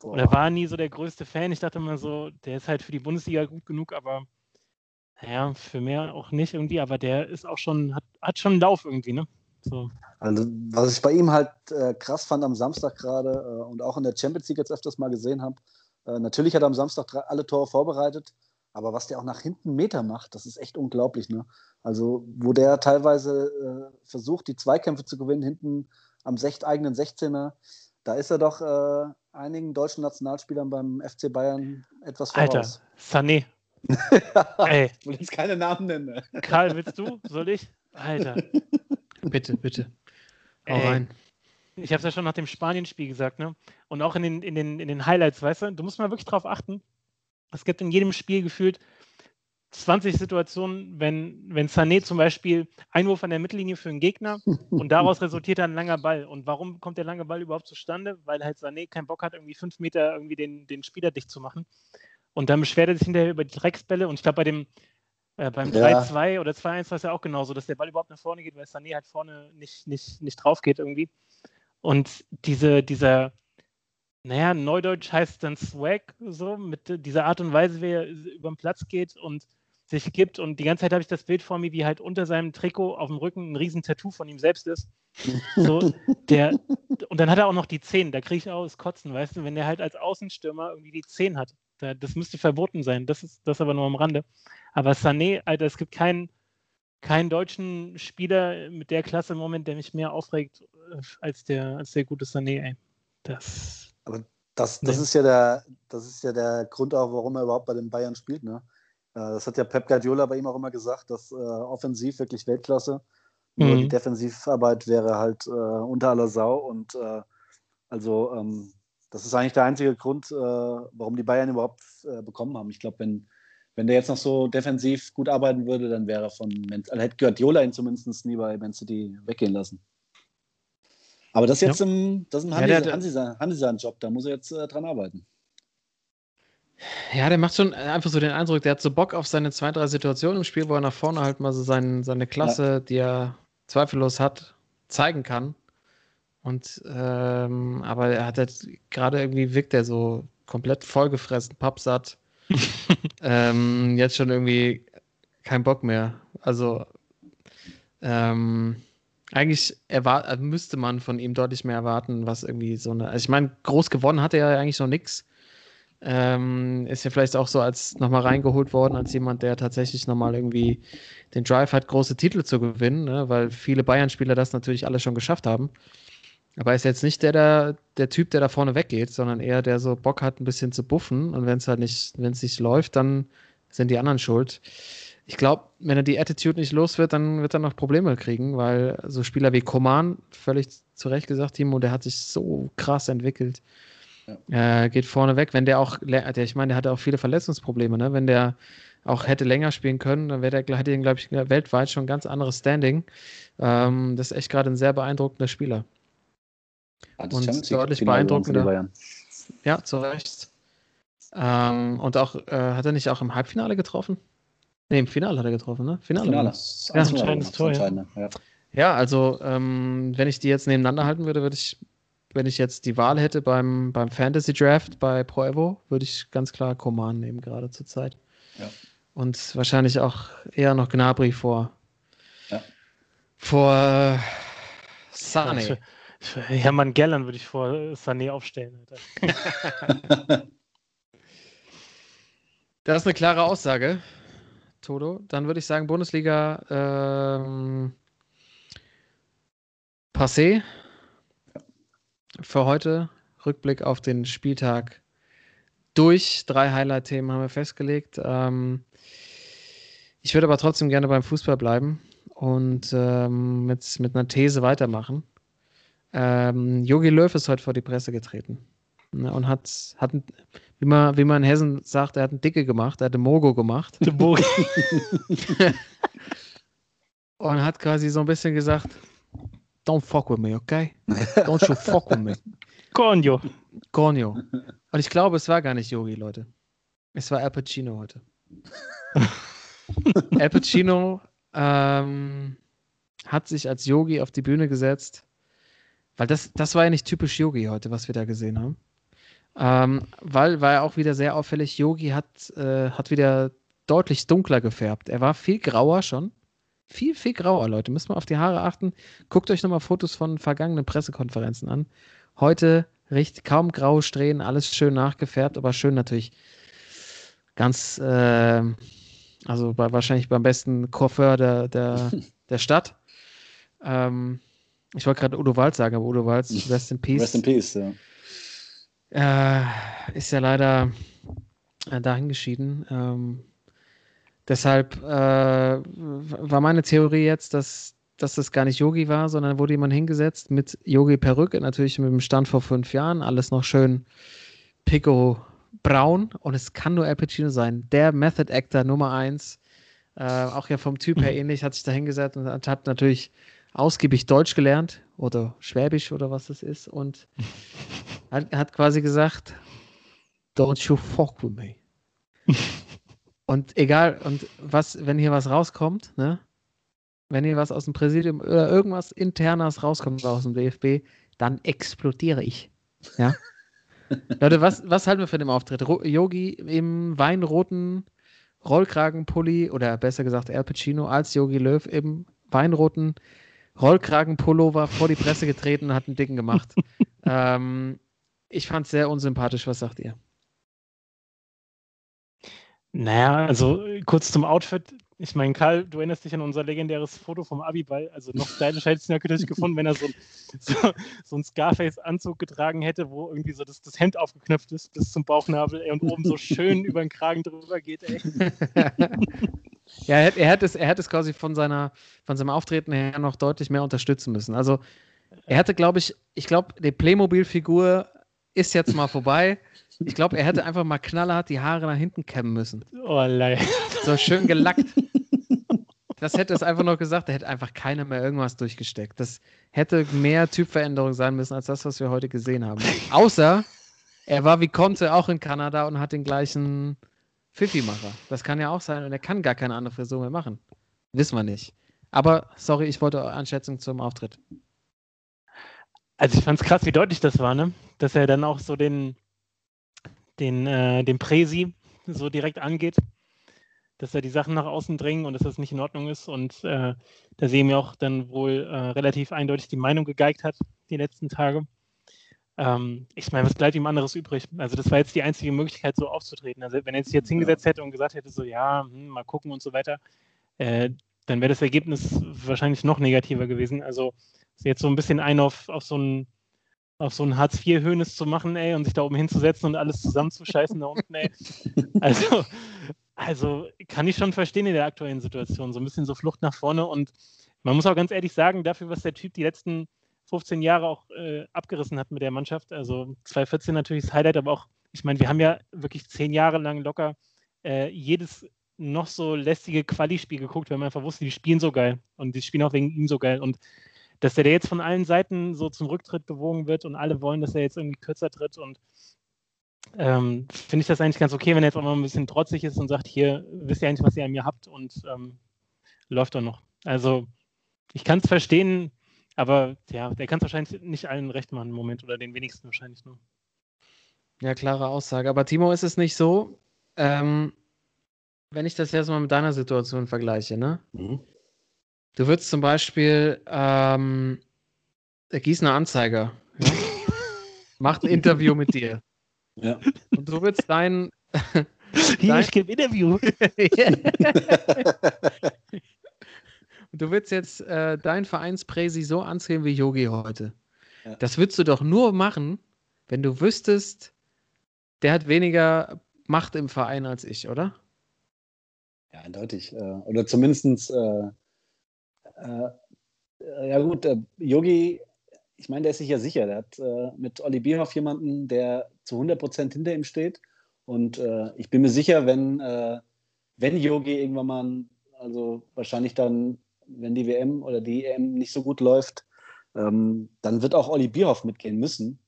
Boah. oder war nie so der größte Fan. Ich dachte immer so, der ist halt für die Bundesliga gut genug, aber naja, für mehr auch nicht irgendwie, aber der ist auch schon, hat, hat schon einen Lauf irgendwie, ne? So. Also, was ich bei ihm halt äh, krass fand am Samstag gerade äh, und auch in der Champions League jetzt öfters mal gesehen habe, äh, natürlich hat er am Samstag alle Tore vorbereitet, aber was der auch nach hinten Meter macht, das ist echt unglaublich. Ne? Also, wo der teilweise äh, versucht, die Zweikämpfe zu gewinnen, hinten am eigenen 16er, da ist er doch äh, einigen deutschen Nationalspielern beim FC Bayern etwas Alter, voraus. Sané. Ey, Ich will jetzt keine Namen nennen. ne? Karl, willst du? Soll ich? Alter. Bitte, bitte. Hau Ey. rein. Ich habe es ja schon nach dem Spanien-Spiel gesagt, ne? Und auch in den, in, den, in den Highlights, weißt du, du musst mal wirklich drauf achten. es gibt in jedem Spiel gefühlt 20 Situationen, wenn, wenn Sané zum Beispiel Einwurf an der Mittellinie für einen Gegner und daraus resultiert dann ein langer Ball. Und warum kommt der lange Ball überhaupt zustande? Weil halt Sané keinen Bock hat, irgendwie fünf Meter irgendwie den, den Spieler dicht zu machen. Und dann beschwert er sich hinterher über die Drecksbälle. Und ich glaube, bei dem äh, beim Ja. 3-2 oder 2-1 war es ja auch genauso, dass der Ball überhaupt nach vorne geht, weil Sané halt vorne nicht, nicht, nicht drauf geht irgendwie. Und diese, dieser, naja, Neudeutsch heißt dann Swag, so, mit dieser Art und Weise, wie er über den Platz geht und sich gibt. Und die ganze Zeit habe ich das Bild vor mir, wie halt unter seinem Trikot auf dem Rücken ein riesen Tattoo von ihm selbst ist. So, der, und dann hat er auch noch die Zehen, da kriege ich auch das Kotzen, weißt du, wenn der halt als Außenstürmer irgendwie die Zehen hat. Da, das müsste verboten sein, das ist das aber nur am Rande. Aber Sané, Alter, es gibt keinen, keinen deutschen Spieler mit der Klasse im Moment, der mich mehr aufregt äh, als der, als der gute Sané, ey. Das, Das, das, Nee. ist ja der, das ist ja der Grund auch, warum er überhaupt bei den Bayern spielt. Ne? Äh, Das hat ja Pep Guardiola bei ihm auch immer gesagt, dass äh, offensiv wirklich Weltklasse. Nur Mhm. die Defensivarbeit wäre halt äh, unter aller Sau. Und äh, also ähm, das ist eigentlich der einzige Grund, äh, warum die Bayern überhaupt äh, bekommen haben. Ich glaube, wenn, wenn der jetzt noch so defensiv gut arbeiten würde, dann wäre von Man also hätte Guardiola ihn zumindest nie bei Man City weggehen lassen. Aber das ist jetzt im, das ist ein Ja, Hansi, der- Hansi, Hansi sein Job, da muss er jetzt dran arbeiten. Ja, der macht schon einfach so den Eindruck, der hat so Bock auf seine zwei, drei Situationen im Spiel, wo er nach vorne halt mal so sein, seine Klasse, die er zweifellos hat, zeigen kann. Und ähm, aber er hat jetzt gerade irgendwie wirkt er so komplett vollgefressen, pappsatt. ähm, jetzt schon irgendwie kein Bock mehr. Also ähm, eigentlich erwart äh, müsste man von ihm deutlich mehr erwarten, was irgendwie so eine. Also ich meine, groß gewonnen hat er ja eigentlich noch nichts. Ähm, ist ja vielleicht auch so als nochmal reingeholt worden, als jemand, der tatsächlich nochmal irgendwie den Drive hat, große Titel zu gewinnen, ne? weil viele Bayern-Spieler das natürlich alle schon geschafft haben. Aber er ist jetzt nicht der, der, der Typ, der da vorne weggeht, sondern eher der so Bock hat, ein bisschen zu buffen. Und wenn es halt nicht, wenn es nicht läuft, dann sind die anderen schuld. Ich glaube, wenn er die Attitude nicht los wird, dann wird er noch Probleme kriegen, weil so Spieler wie Koman, völlig zu Recht gesagt, Timo, der hat sich so krass entwickelt. Äh, geht vorne weg. Wenn der auch, der, ich meine, der hatte auch viele Verletzungsprobleme, ne? Wenn der auch hätte länger spielen können, dann wäre der, hätte ihn, glaube ich, weltweit schon ein ganz anderes Standing. Ähm, das ist echt gerade ein sehr beeindruckender Spieler. Hat das Und deutlich beeindruckender. Ja, zu Recht. Ähm, und auch, äh, hat er nicht auch im Halbfinale getroffen? Ne, im Finale hat er getroffen, ne? Finale. Finale. war Das Ja, entscheidendes Tor, ja. ja. Ja, also ähm, wenn ich die jetzt nebeneinander halten würde, würde ich, wenn ich jetzt die Wahl hätte beim, beim Fantasy Draft bei Pro Evo, würde ich ganz klar Coman nehmen, gerade zur Zeit. Ja. Und wahrscheinlich auch eher noch Gnabry vor. Ja. Vor äh, Sane. Hermann Gellern würde ich vor Sané aufstellen. Alter. Das ist eine klare Aussage, Toto. Dann würde ich sagen, Bundesliga ähm, passé für heute. Rückblick auf den Spieltag durch. Drei Highlight-Themen haben wir festgelegt. Ähm, ich würde aber trotzdem gerne beim Fußball bleiben und ähm, mit, mit einer These weitermachen. Ähm, Jogi Löw ist heute vor die Presse getreten ne, und hat, hat wie man, wie man in Hessen sagt, er hat einen Dicke gemacht, er hat einen Mogo gemacht Boer. und hat quasi so ein bisschen gesagt, don't fuck with me, okay? Don't you fuck with me. Cornio. Cornio. Und ich glaube, es war gar nicht Yogi, Leute. Es war Al Pacino heute. Al Pacino ähm, hat sich als Yogi auf die Bühne gesetzt, weil das, das war ja nicht typisch Yogi heute, was wir da gesehen haben. Ähm, weil war ja auch wieder sehr auffällig, Yogi hat, äh, hat wieder deutlich dunkler gefärbt. Er war viel grauer schon. Viel, viel grauer, Leute. Müssen wir auf die Haare achten. Guckt euch nochmal Fotos von vergangenen Pressekonferenzen an. Heute richtig kaum graue Strähnen, alles schön nachgefärbt, aber schön natürlich ganz, äh, also bei, wahrscheinlich beim besten Coiffeur der, der, der Stadt. Ähm, ich wollte gerade Udo Walz sagen, aber Udo Walz, Rest in Peace, Rest in Peace, ja. äh, ist ja leider äh, dahingeschieden. Ähm, deshalb äh, war meine Theorie jetzt, dass, dass das gar nicht Yogi war, sondern wurde jemand hingesetzt mit Yogi Perücke, natürlich mit dem Stand vor fünf Jahren, alles noch schön Pico braun und es kann nur Al Pacino sein. Der Method Actor Nummer eins. Äh, auch ja vom Typ her ähnlich, hat sich da hingesetzt und hat natürlich ausgiebig Deutsch gelernt oder Schwäbisch oder was das ist und hat, hat quasi gesagt, don't you fuck with me. und egal, und was, wenn hier was rauskommt, ne, wenn hier was aus dem Präsidium oder irgendwas internes rauskommt aus dem DFB, dann explodiere ich. Ja. Leute, was, was halten wir von dem Auftritt? Yogi im weinroten Rollkragenpulli oder besser gesagt Al Pacino als Yogi Löw im weinroten Rollkragenpullover vor die Presse getreten und hat einen Dicken gemacht. ähm, ich fand es sehr unsympathisch. Was sagt ihr? Naja, also kurz zum Outfit. Ich meine, Karl, du erinnerst dich an unser legendäres Foto vom Abiball. Also noch stylisch hätte ich es natürlich gefunden, wenn er so, so, so einen Scarface-Anzug getragen hätte, wo irgendwie so das, das Hemd aufgeknöpft ist bis zum Bauchnabel ey, und oben so schön über den Kragen drüber geht. Ey. ja, er, er, hätte es, er hätte es quasi von, seiner, von seinem Auftreten her noch deutlich mehr unterstützen müssen. Also er hätte, glaube ich, ich glaube, die Playmobil-Figur ist jetzt mal vorbei. Ich glaube, er hätte einfach mal knallhart die Haare nach hinten kämmen müssen. Oh, leid. So schön gelackt. Das hätte es einfach noch gesagt, da hätte einfach keiner mehr irgendwas durchgesteckt. Das hätte mehr Typveränderung sein müssen als das, was wir heute gesehen haben. Außer er war wie Conte auch in Kanada und hat den gleichen Fifi-Macher. Das kann ja auch sein und er kann gar keine andere Frisur mehr machen. Wissen wir nicht. Aber sorry, ich wollte eure Einschätzung zum Auftritt. Also ich fand es krass, wie deutlich das war, ne? Dass er dann auch so den, den, äh, den Präsi so direkt angeht, dass er die Sachen nach außen drängen und dass das nicht in Ordnung ist. Und äh, da sehen wir auch dann wohl äh, relativ eindeutig die Meinung gegeigt hat, die letzten Tage. Ähm, ich meine, was bleibt ihm anderes übrig? Also das war jetzt die einzige Möglichkeit, so aufzutreten. Also wenn er sich jetzt hingesetzt hätte und gesagt hätte, so ja, hm, mal gucken und so weiter, äh, dann wäre das Ergebnis wahrscheinlich noch negativer gewesen. Also jetzt so ein bisschen ein auf, auf so ein auf so ein Hartz-IV-Höhnes zu machen, ey, und sich da oben hinzusetzen und alles zusammenzuscheißen da unten, ey. Also, also kann ich schon verstehen in der aktuellen Situation. So ein bisschen so Flucht nach vorne. Und man muss auch ganz ehrlich sagen, dafür, was der Typ die letzten 15 Jahre auch äh, abgerissen hat mit der Mannschaft, also 2014 natürlich das Highlight, aber auch, ich meine, wir haben ja wirklich zehn Jahre lang locker äh, jedes noch so lästige Quali-Spiel geguckt, weil man einfach wusste, die spielen so geil und die spielen auch wegen ihm so geil. Und dass der jetzt von allen Seiten so zum Rücktritt bewogen wird und alle wollen, dass er jetzt irgendwie kürzer tritt und ähm, finde ich das eigentlich ganz okay, wenn er jetzt auch mal ein bisschen trotzig ist und sagt, hier, wisst ihr eigentlich, was ihr an mir habt und ähm, läuft doch noch. Also ich kann es verstehen, aber ja, der kann es wahrscheinlich nicht allen recht machen im Moment oder den wenigsten wahrscheinlich nur. Ja, klare Aussage. Aber Timo, ist es nicht so, ähm, wenn ich das jetzt mal mit deiner Situation vergleiche, ne? Mhm. Du würdest zum Beispiel ähm, der Gießener Anzeiger ja? macht ein Interview mit dir. Ja. Und du würdest dein. Hier, ich gebe Interview. Und du würdest jetzt äh, dein Vereinspräsi so anziehen wie Yogi heute. Ja. Das würdest du doch nur machen, wenn du wüsstest, der hat weniger Macht im Verein als ich, oder? Ja, eindeutig. Äh, oder zumindest äh, äh, ja gut, äh, Yogi, ich meine, der ist sich ja sicher. Der hat äh, mit Olli Bierhoff jemanden, der zu 100 Prozent hinter ihm steht. Und äh, ich bin mir sicher, wenn, äh, wenn Yogi irgendwann mal, also wahrscheinlich dann, wenn die WM oder die EM nicht so gut läuft, ähm, dann wird auch Olli Bierhoff mitgehen müssen.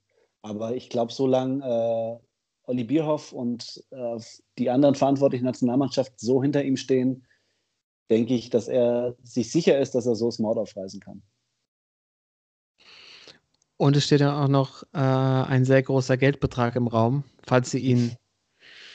Aber ich glaube, solange äh, Olli Bierhoff und äh, die anderen verantwortlichen Nationalmannschaft so hinter ihm stehen, denke ich, dass er sich sicher ist, dass er so das Maut aufreißen kann. Und es steht ja auch noch äh, ein sehr großer Geldbetrag im Raum, falls sie ihn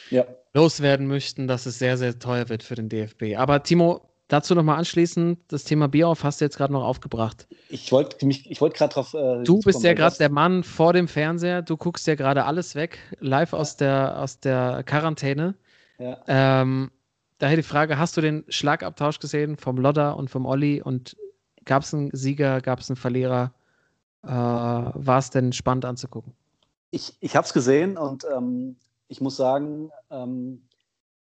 ja. loswerden möchten, dass es sehr, sehr teuer wird für den DFB. Aber Timo, dazu nochmal anschließend, das Thema Bierhoff hast du jetzt gerade noch aufgebracht. Ich wollte mich, ich wollte gerade drauf. Äh, du bist ja gerade der Mann vor dem Fernseher, du guckst ja gerade alles weg, live ja. aus, der, aus der Quarantäne. Ja. Ähm, daher die Frage: Hast du den Schlagabtausch gesehen vom Lodder und vom Olli und gab es einen Sieger, gab es einen Verlierer? Äh, war es denn spannend anzugucken? Ich, ich habe es gesehen und ähm, ich muss sagen, ähm,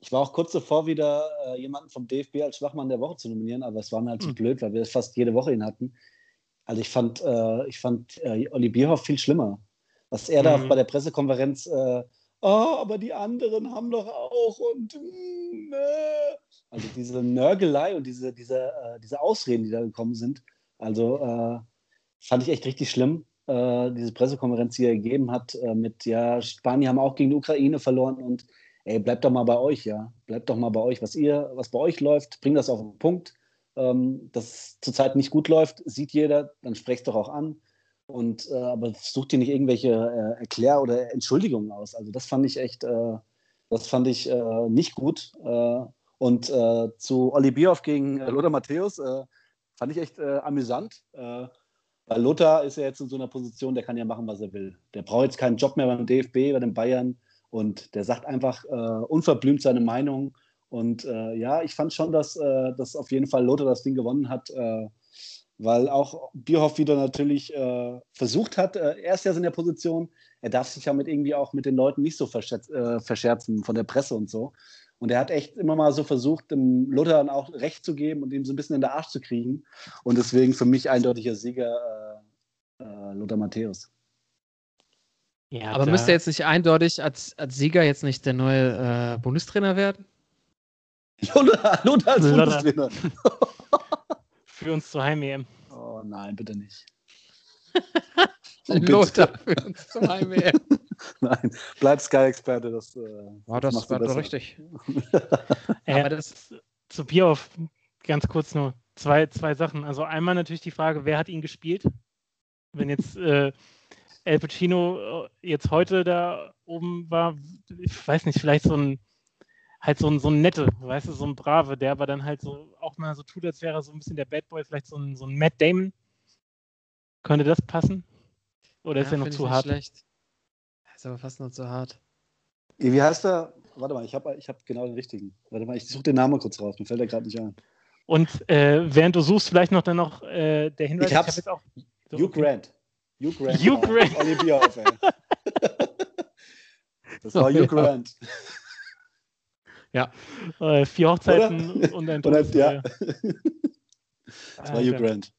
ich war auch kurz davor, wieder äh, jemanden vom DFB als Schwachmann der Woche zu nominieren, aber es war mir halt zu mhm. blöd, weil wir fast jede Woche ihn hatten. Also ich fand, äh, ich fand äh, Olli Bierhoff viel schlimmer. Was er mhm. da bei der Pressekonferenz äh, oh, aber die anderen haben doch auch und äh. also diese Nörgelei und diese, diese, äh, diese Ausreden, die da gekommen sind, also äh, fand ich echt richtig schlimm. Äh, diese Pressekonferenz, die er gegeben hat, äh, mit ja, Spanien haben auch gegen die Ukraine verloren und ey, bleibt doch mal bei euch, ja. Bleibt doch mal bei euch. Was ihr, was bei euch läuft, bringt das auf den Punkt. Ähm, dass zurzeit nicht gut läuft, sieht jeder, dann sprecht doch auch an. Und äh, aber sucht ihr nicht irgendwelche äh, Erklär- oder Entschuldigungen aus. Also das fand ich echt, äh, das fand ich äh, nicht gut. Äh, und äh, zu Olli Bierhoff gegen Lothar Matthäus fand ich echt amüsant. weil Lothar ist ja jetzt in so einer Position, der kann ja machen, was er will. Der braucht jetzt keinen Job mehr beim DFB, bei den Bayern. Und der sagt einfach unverblümt seine Meinung. Und ja, ich fand schon, dass, dass auf jeden Fall Lothar das Ding gewonnen hat weil auch Bierhoff wieder natürlich äh, versucht hat, äh, er ist ja in der Position, er darf sich ja mit irgendwie auch mit den Leuten nicht so äh, verscherzen von der Presse und so. Und er hat echt immer mal so versucht, dem Luther dann auch recht zu geben und ihm so ein bisschen in der Arsch zu kriegen. Und deswegen für mich eindeutiger Sieger äh, äh, Lothar Matthäus. Ja, Aber müsste er jetzt nicht eindeutig als, als Sieger jetzt nicht der neue äh, Bundestrainer werden? Lothar, Lothar als Bundestrainer. für uns zur Heim-EM. Oh nein, bitte nicht. Lothar für uns zur Heim-EM. nein, bleib Sky-Experte. Das, äh, oh, das, das war doch richtig. äh, Aber das zu Bierhoff ganz kurz nur zwei, zwei Sachen. Also einmal natürlich die Frage, wer hat ihn gespielt? Wenn jetzt äh, El Pacino äh, jetzt heute da oben war, ich weiß nicht, vielleicht so ein halt so ein, so ein nette, weißt du, so ein brave, der aber dann halt so auch mal so tut, als wäre er so ein bisschen der Bad Boy, vielleicht so ein, so ein Matt Damon. Könnte das passen? Oder ja, ist er noch zu hart? Schlecht. Ist aber fast noch zu hart. Wie heißt er? Warte mal, ich habe ich hab genau den richtigen. Warte mal, ich suche den Namen kurz raus, mir fällt er gerade nicht ein. Und äh, während du suchst, vielleicht noch dann noch äh, der Hinweis. Ich, hab's, ich hab jetzt auch. So, Hugh okay. Grant. Hugh Grant. Hugh Grant. Olivia auf, Das war Hugh Grant. Ja. Äh, vier Hochzeiten Oder? und ein Todes Ja. Das war Hugh Grant.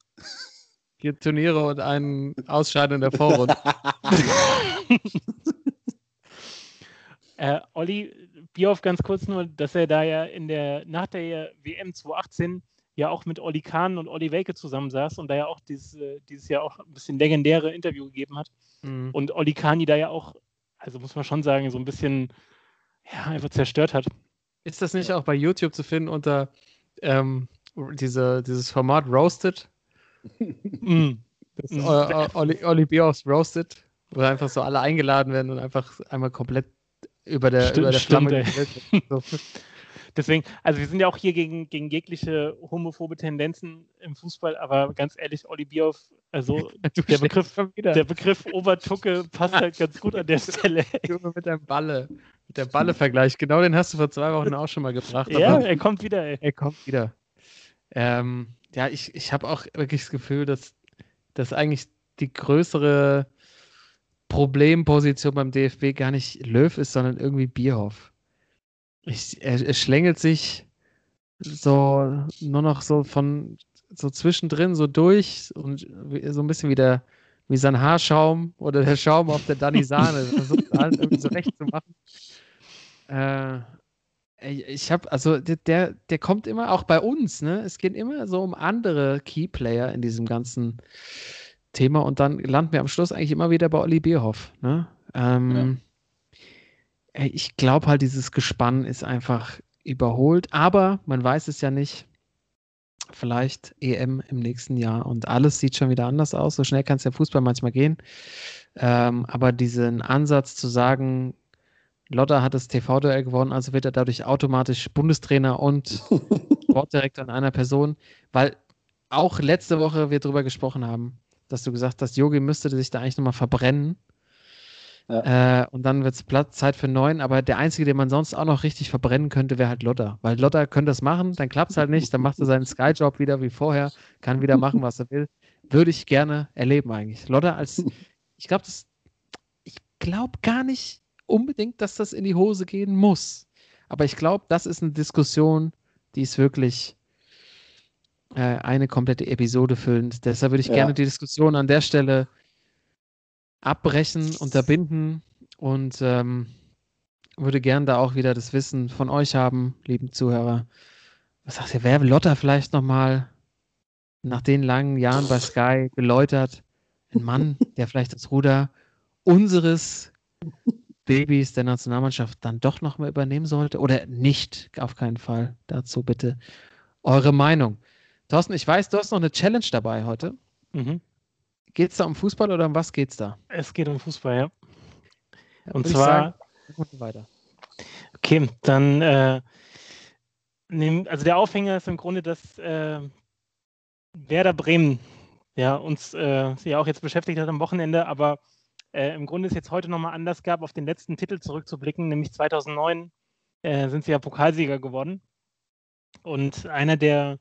Vier Turniere und ein Ausscheiden in der Vorrunde. äh, Olli, Bierhoff ganz kurz nur, dass er da ja in der, nach der WM 2018 ja auch mit Olli Kahn und Olli Welke zusammensaß und da ja auch dieses, äh, dieses Jahr auch ein bisschen legendäre Interview gegeben hat. Mhm. Und Olli Kahn da ja auch, also muss man schon sagen, so ein bisschen ja, einfach zerstört hat. Ist das nicht auch bei YouTube zu finden unter ähm, diese, dieses Format Roasted? mm. Das ist mm. Olli, Olli Bierhoffs Roasted, wo einfach so alle eingeladen werden und einfach einmal komplett über der, stimmt, über der Flamme stimmt, so. Deswegen, also wir sind ja auch hier gegen, gegen jegliche homophobe Tendenzen im Fußball, aber ganz ehrlich, Olli Bierhoff, also der Begriff, der Begriff Obertucke passt halt ganz gut an der Stelle. mit deinem Balle. Mit der Balle-Vergleich. Genau den hast du vor zwei Wochen auch schon mal gebracht. Ja, er kommt wieder, ey. Er kommt wieder. Ähm, ja, ich, ich habe auch wirklich das Gefühl, dass, dass eigentlich die größere Problemposition beim DFB gar nicht Löw ist, sondern irgendwie Bierhoff. Ich, er, er schlängelt sich so nur noch so von so zwischendrin so durch und so ein bisschen wie der wie sein Haarschaum oder der Schaum auf der Danny Sahne. Versucht alles irgendwie so recht zu machen. Äh, ich habe, also der, der kommt immer auch bei uns, ne? Es geht immer so um andere Keyplayer in diesem ganzen Thema und dann landen wir am Schluss eigentlich immer wieder bei Olli Bierhoff, ne? Ähm, ja. Ich glaube halt, dieses Gespann ist einfach überholt, aber man weiß es ja nicht. Vielleicht EM im nächsten Jahr und alles sieht schon wieder anders aus. So schnell kann es ja Fußball manchmal gehen. Ähm, aber diesen Ansatz zu sagen, Lotta hat das TV-Duell gewonnen, also wird er dadurch automatisch Bundestrainer und Sportdirektor in einer Person, weil auch letzte Woche wir darüber gesprochen haben, dass du gesagt hast, Yogi müsste sich da eigentlich nochmal verbrennen. Ja. Äh, und dann wird es Zeit für neun, aber der Einzige, den man sonst auch noch richtig verbrennen könnte, wäre halt Lotta. Weil Lotta könnte das machen, dann klappt es halt nicht, dann macht er seinen Sky-Job wieder wie vorher, kann wieder machen, was er will. Würde ich gerne erleben eigentlich. Lotta als, ich glaube, ich glaube gar nicht, unbedingt, dass das in die Hose gehen muss. Aber ich glaube, das ist eine Diskussion, die ist wirklich äh, eine komplette Episode füllend. Deshalb würde ich ja. gerne die Diskussion an der Stelle abbrechen, unterbinden und ähm, würde gern da auch wieder das Wissen von euch haben, lieben Zuhörer. Was sagt ihr, wer Lotta vielleicht nochmal nach den langen Jahren bei Sky geläutert? Ein Mann, der vielleicht das Ruder unseres Babys der Nationalmannschaft dann doch nochmal übernehmen sollte oder nicht, auf keinen Fall. Dazu bitte eure Meinung. Thorsten, ich weiß, du hast noch eine Challenge dabei heute. Mhm. Geht es da um Fußball oder um was geht's da? Es geht um Fußball, ja. Ja, Und zwar, sagen, weiter. okay, dann, äh, nehm, also der Aufhänger ist im Grunde, dass äh, Werder Bremen ja, uns äh, ja auch jetzt beschäftigt hat am Wochenende, aber äh, im Grunde ist jetzt heute nochmal anders gab, auf den letzten Titel zurückzublicken, nämlich 2009 äh, sind sie ja Pokalsieger geworden. Und einer der,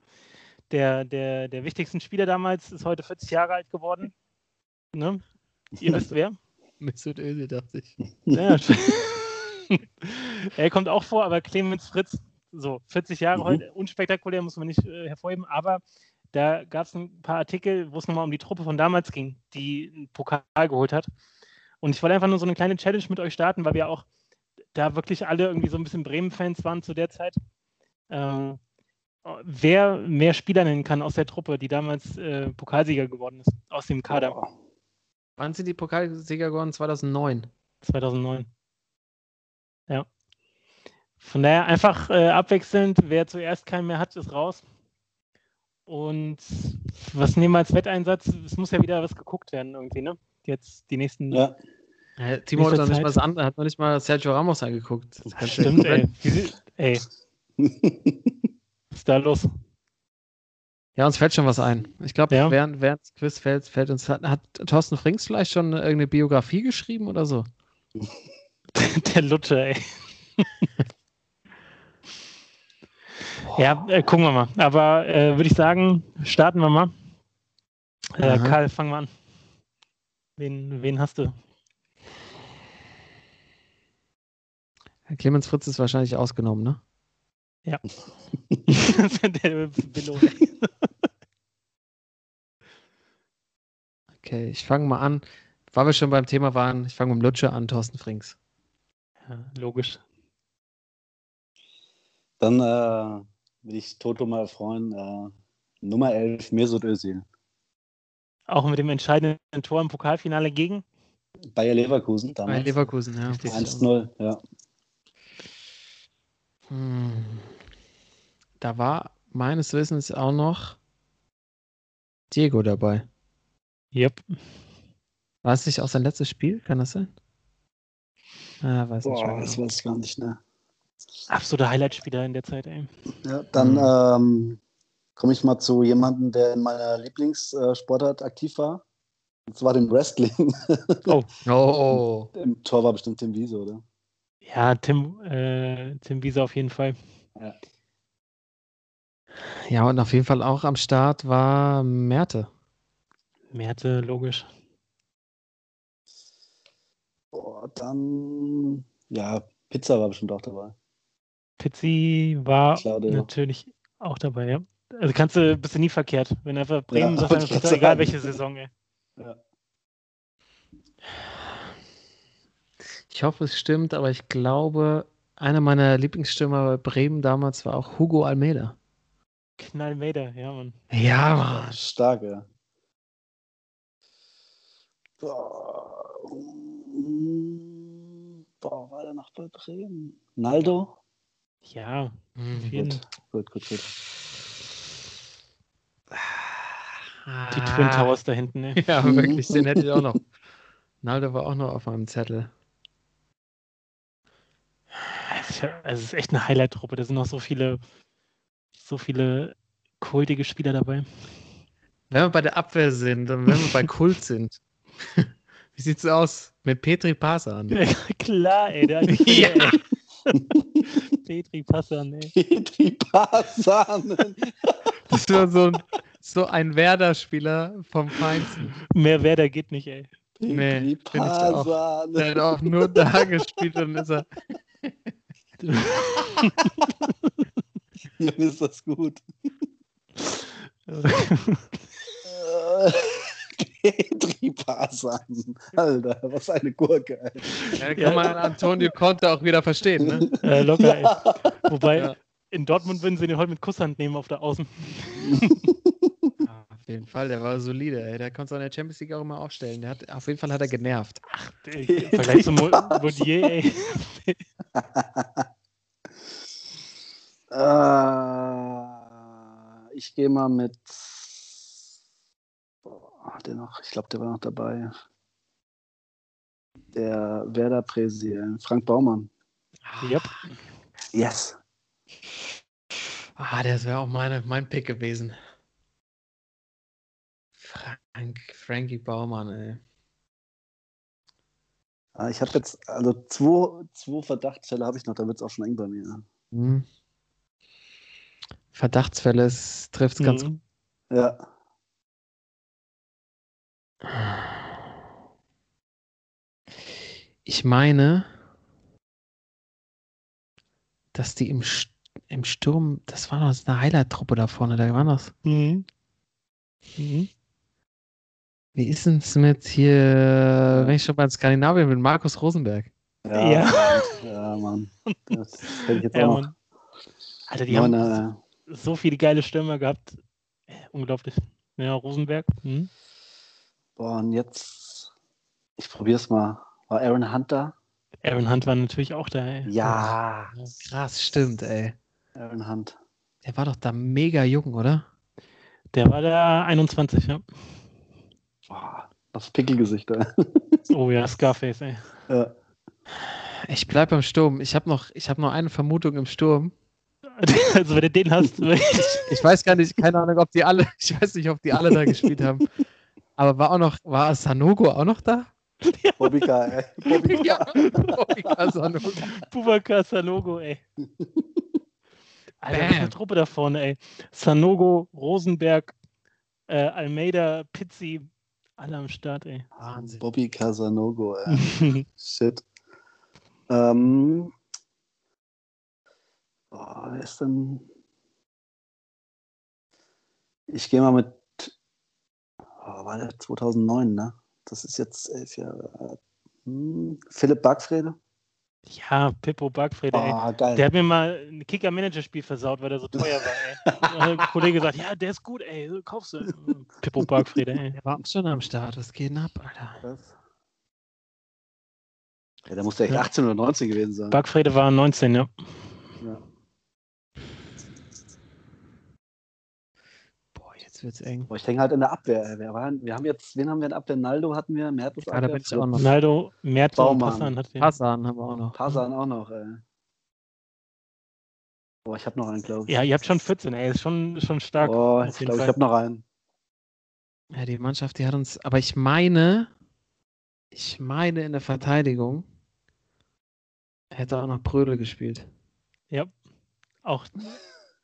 der, der, der wichtigsten Spieler damals ist heute 40 Jahre alt geworden. Ne? Ihr wisst wer? Mesut Özil, dachte ich. Ja. er kommt auch vor, aber Clemens Fritz, so 40 Jahre Mhm. heute, unspektakulär, muss man nicht äh, hervorheben, aber da gab es ein paar Artikel, wo es nochmal um die Truppe von damals ging, die einen Pokal geholt hat. Und ich wollte einfach nur so eine kleine Challenge mit euch starten, weil wir auch da wirklich alle irgendwie so ein bisschen Bremen-Fans waren zu der Zeit. Ähm, wer mehr Spieler nennen kann aus der Truppe, die damals äh, Pokalsieger geworden ist, aus dem Kader Wann sind die Pokalsieger geworden? 2009. 2009. Ja. Von daher einfach äh, abwechselnd, wer zuerst keinen mehr hat, ist raus. Und was nehmen wir als Wetteinsatz? Es muss ja wieder was geguckt werden irgendwie, ne? Jetzt die nächsten. Ja, Äh, Timo hat noch nicht mal das andere, hat noch nicht mal Sergio Ramos angeguckt. Das Stimmt, ey. ey, was ist da los? Ja, uns fällt schon was ein. Ich glaube, Ja. während, während des Quiz fällt, fällt uns, hat, hat Thorsten Frings vielleicht schon irgendeine Biografie geschrieben oder so? Der Lutscher, ey. ja, äh, gucken wir mal. Aber äh, würde ich sagen, starten wir mal. Äh. Karl, fang mal an. Wen, wen hast du? Clemens Fritz ist wahrscheinlich ausgenommen, ne? Der Billo, ey. Okay, ich fange mal an. Weil wir schon beim Thema waren, ich fange mit dem Lutscher an, Thorsten Frings. Ja, logisch. dann äh, will ich Toto mal freuen. Äh, Nummer 11, Mesut Özil. Auch mit dem entscheidenden Tor im Pokalfinale gegen. Bayer Leverkusen damals. Leverkusen, ja. Richtig. 1-0, ja. Hm. Da war meines Wissens auch noch Diego dabei. Yep. War es nicht auch sein letztes Spiel? Kann das sein? Ah, weiß nicht Boah, mehr. das Genau. weiß ich gar nicht, ne? Absoluter Highlight-Spieler in der Zeit, ey. Ja, dann Mhm. ähm, komme ich mal zu jemandem, der in meiner Lieblingssportart aktiv war. Und zwar dem Wrestling. Oh, Im Tor war bestimmt Tim Wiese, oder? Ja, Tim, äh, Tim Wiese auf jeden Fall. ja, und auf jeden Fall auch am Start war Merte. Merte, logisch. Boah, dann, ja, Pizza war bestimmt auch dabei. Pizzi war Claudio. natürlich auch dabei, ja. Also kannst du, bist du nie verkehrt. Wenn einfach Bremen Ja, sagt, grad egal welche Saison, ey. Ich hoffe, es stimmt, aber ich glaube, einer meiner Lieblingsstürmer bei Bremen damals war auch Hugo Almeida. Knallmeter, ja, Mann. Ja, Mann. Stark, ja. Boah, boah, war der noch bei Bremen? Naldo? Ja, Hm, auf jeden. Gut, gut, gut. Die Twin Towers da hinten, ey. Ja, wirklich, den hätte ich auch noch. Naldo war auch noch auf meinem Zettel. Es ist ja- also es ist echt eine Highlight-Truppe. Da sind noch so viele, so viele kultige Spieler dabei. Wenn wir bei der Abwehr sind und wenn wir bei Kult sind, wie sieht's aus mit Petri Pasan? Ja, klar, ey. Der Ja. Ey. Petri Passan, ey. Die Pasanen. Das war so ein, so ein Werder-Spieler vom Feinsten. Mehr Werder geht nicht, ey. Nee, ich auch. Pasanen. Der hat auch nur da gespielt und ist er. Dann ist das gut. Äh, Petri Pasan. Alter, was eine Gurke. Alter. Ja, kann man Antonio Conte auch wieder verstehen, ne? Äh, locker, ey. Ja. Wobei, Ja. in Dortmund würden sie den heute mit Kusshand nehmen auf der Außen. Auf jeden Fall, der war solide, ey. Der konnte es in der Champions League auch immer aufstellen. Der hat, auf jeden Fall hat er genervt. Ey, Im Vergleich zum Mo- Modier, ey. Äh, ich gehe mal mit. Boah, der noch, ich glaube, der war noch dabei. Der Werder-Präsident, Frank Baumann. Yep. Yes. Ah, das wäre auch meine, mein Pick gewesen. Frank, Frankie Baumann, ey. Ah, Ich habe jetzt, also zwei, zwei Verdachtsfälle habe ich noch, da wird es auch schon eng bei mir. Hm. Verdachtsfälle trifft es ganz Mhm. Ja. Ich meine, dass die im, St- im Sturm, das war noch eine Highlight-Truppe da vorne, da war das. Mhm. Mhm. Wie ist es mit hier, wenn ich schon bei Skandinavien bin, Markus Rosenberg? Ja, Ja. Mann. ja, Mann. Das hätte ich jetzt Ja, auch noch. Mann. Alter, die Nur haben eine, so viele geile Stürmer gehabt. Äh, Unglaublich. Ja, Rosenberg. Mhm. Boah, und jetzt, ich probiere es mal. War Aaron Hunter? Aaron Hunt war natürlich auch da. Ey. Ja, Krass, stimmt, ey. Aaron Hunt. Der war doch da mega jung, oder? Der war da 21, ja. Boah, das Pickelgesicht da. Oh ja, Scarface, ey. ja. Ich bleib beim Sturm. Ich habe noch, ich hab noch eine Vermutung im Sturm. Also wenn du den hast, Ich weiß gar nicht, keine Ahnung, ob die alle, ich weiß nicht, ob die alle da gespielt haben. Aber war auch noch, war Sanogo auch noch da? Bobika, ey. Bobika. Ja, Bobika Sanogo. Bubakar Sanogo, ey. Alter, Bam. eine Truppe da vorne, ey. Sanogo, Rosenberg, äh, Almeida, Pizzi, alle am Start, ey. Wahnsinn. Bobby Casanogo, ey. Shit. Ähm. Boah, wer ist denn? Ich gehe mal mit. Oh, war der 2009, ne? Das ist jetzt elf Jahre. Hm, Philipp Backfrede? ja, Pippo Backfrede, ey. Ah, geil. Der hat mir mal ein Kicker-Manager-Spiel versaut, weil der so teuer war, ey. Ein Kollege gesagt, ja, der ist gut, ey, kaufst du. Pippo Backfrede, ey. Der war schon am Start. Was geht denn ab, Alter? Was? Ja, der muss ja echt Ja. 18 oder 19 gewesen sein. Backfrede war 19, ja. ja. Boah, jetzt wird's eng. Boah, ich denke halt in der Abwehr. ey. Wer war, wir haben jetzt, wen haben wir in der Abwehr? Naldo hatten wir, Mertes Ja, da bin ich auch noch. Ronaldo, Merz und. Passan hat den. Pasan haben wir auch noch. Pasan auch noch, ey. Boah, ich habe noch einen, glaube ich. Ja, ihr habt schon 14, ey, ist schon, schon stark. Oh, auf ich glaube, ich habe noch einen. Ja, die Mannschaft, die hat uns, aber ich meine, ich meine in der Verteidigung hätte auch noch Brödel gespielt. Auch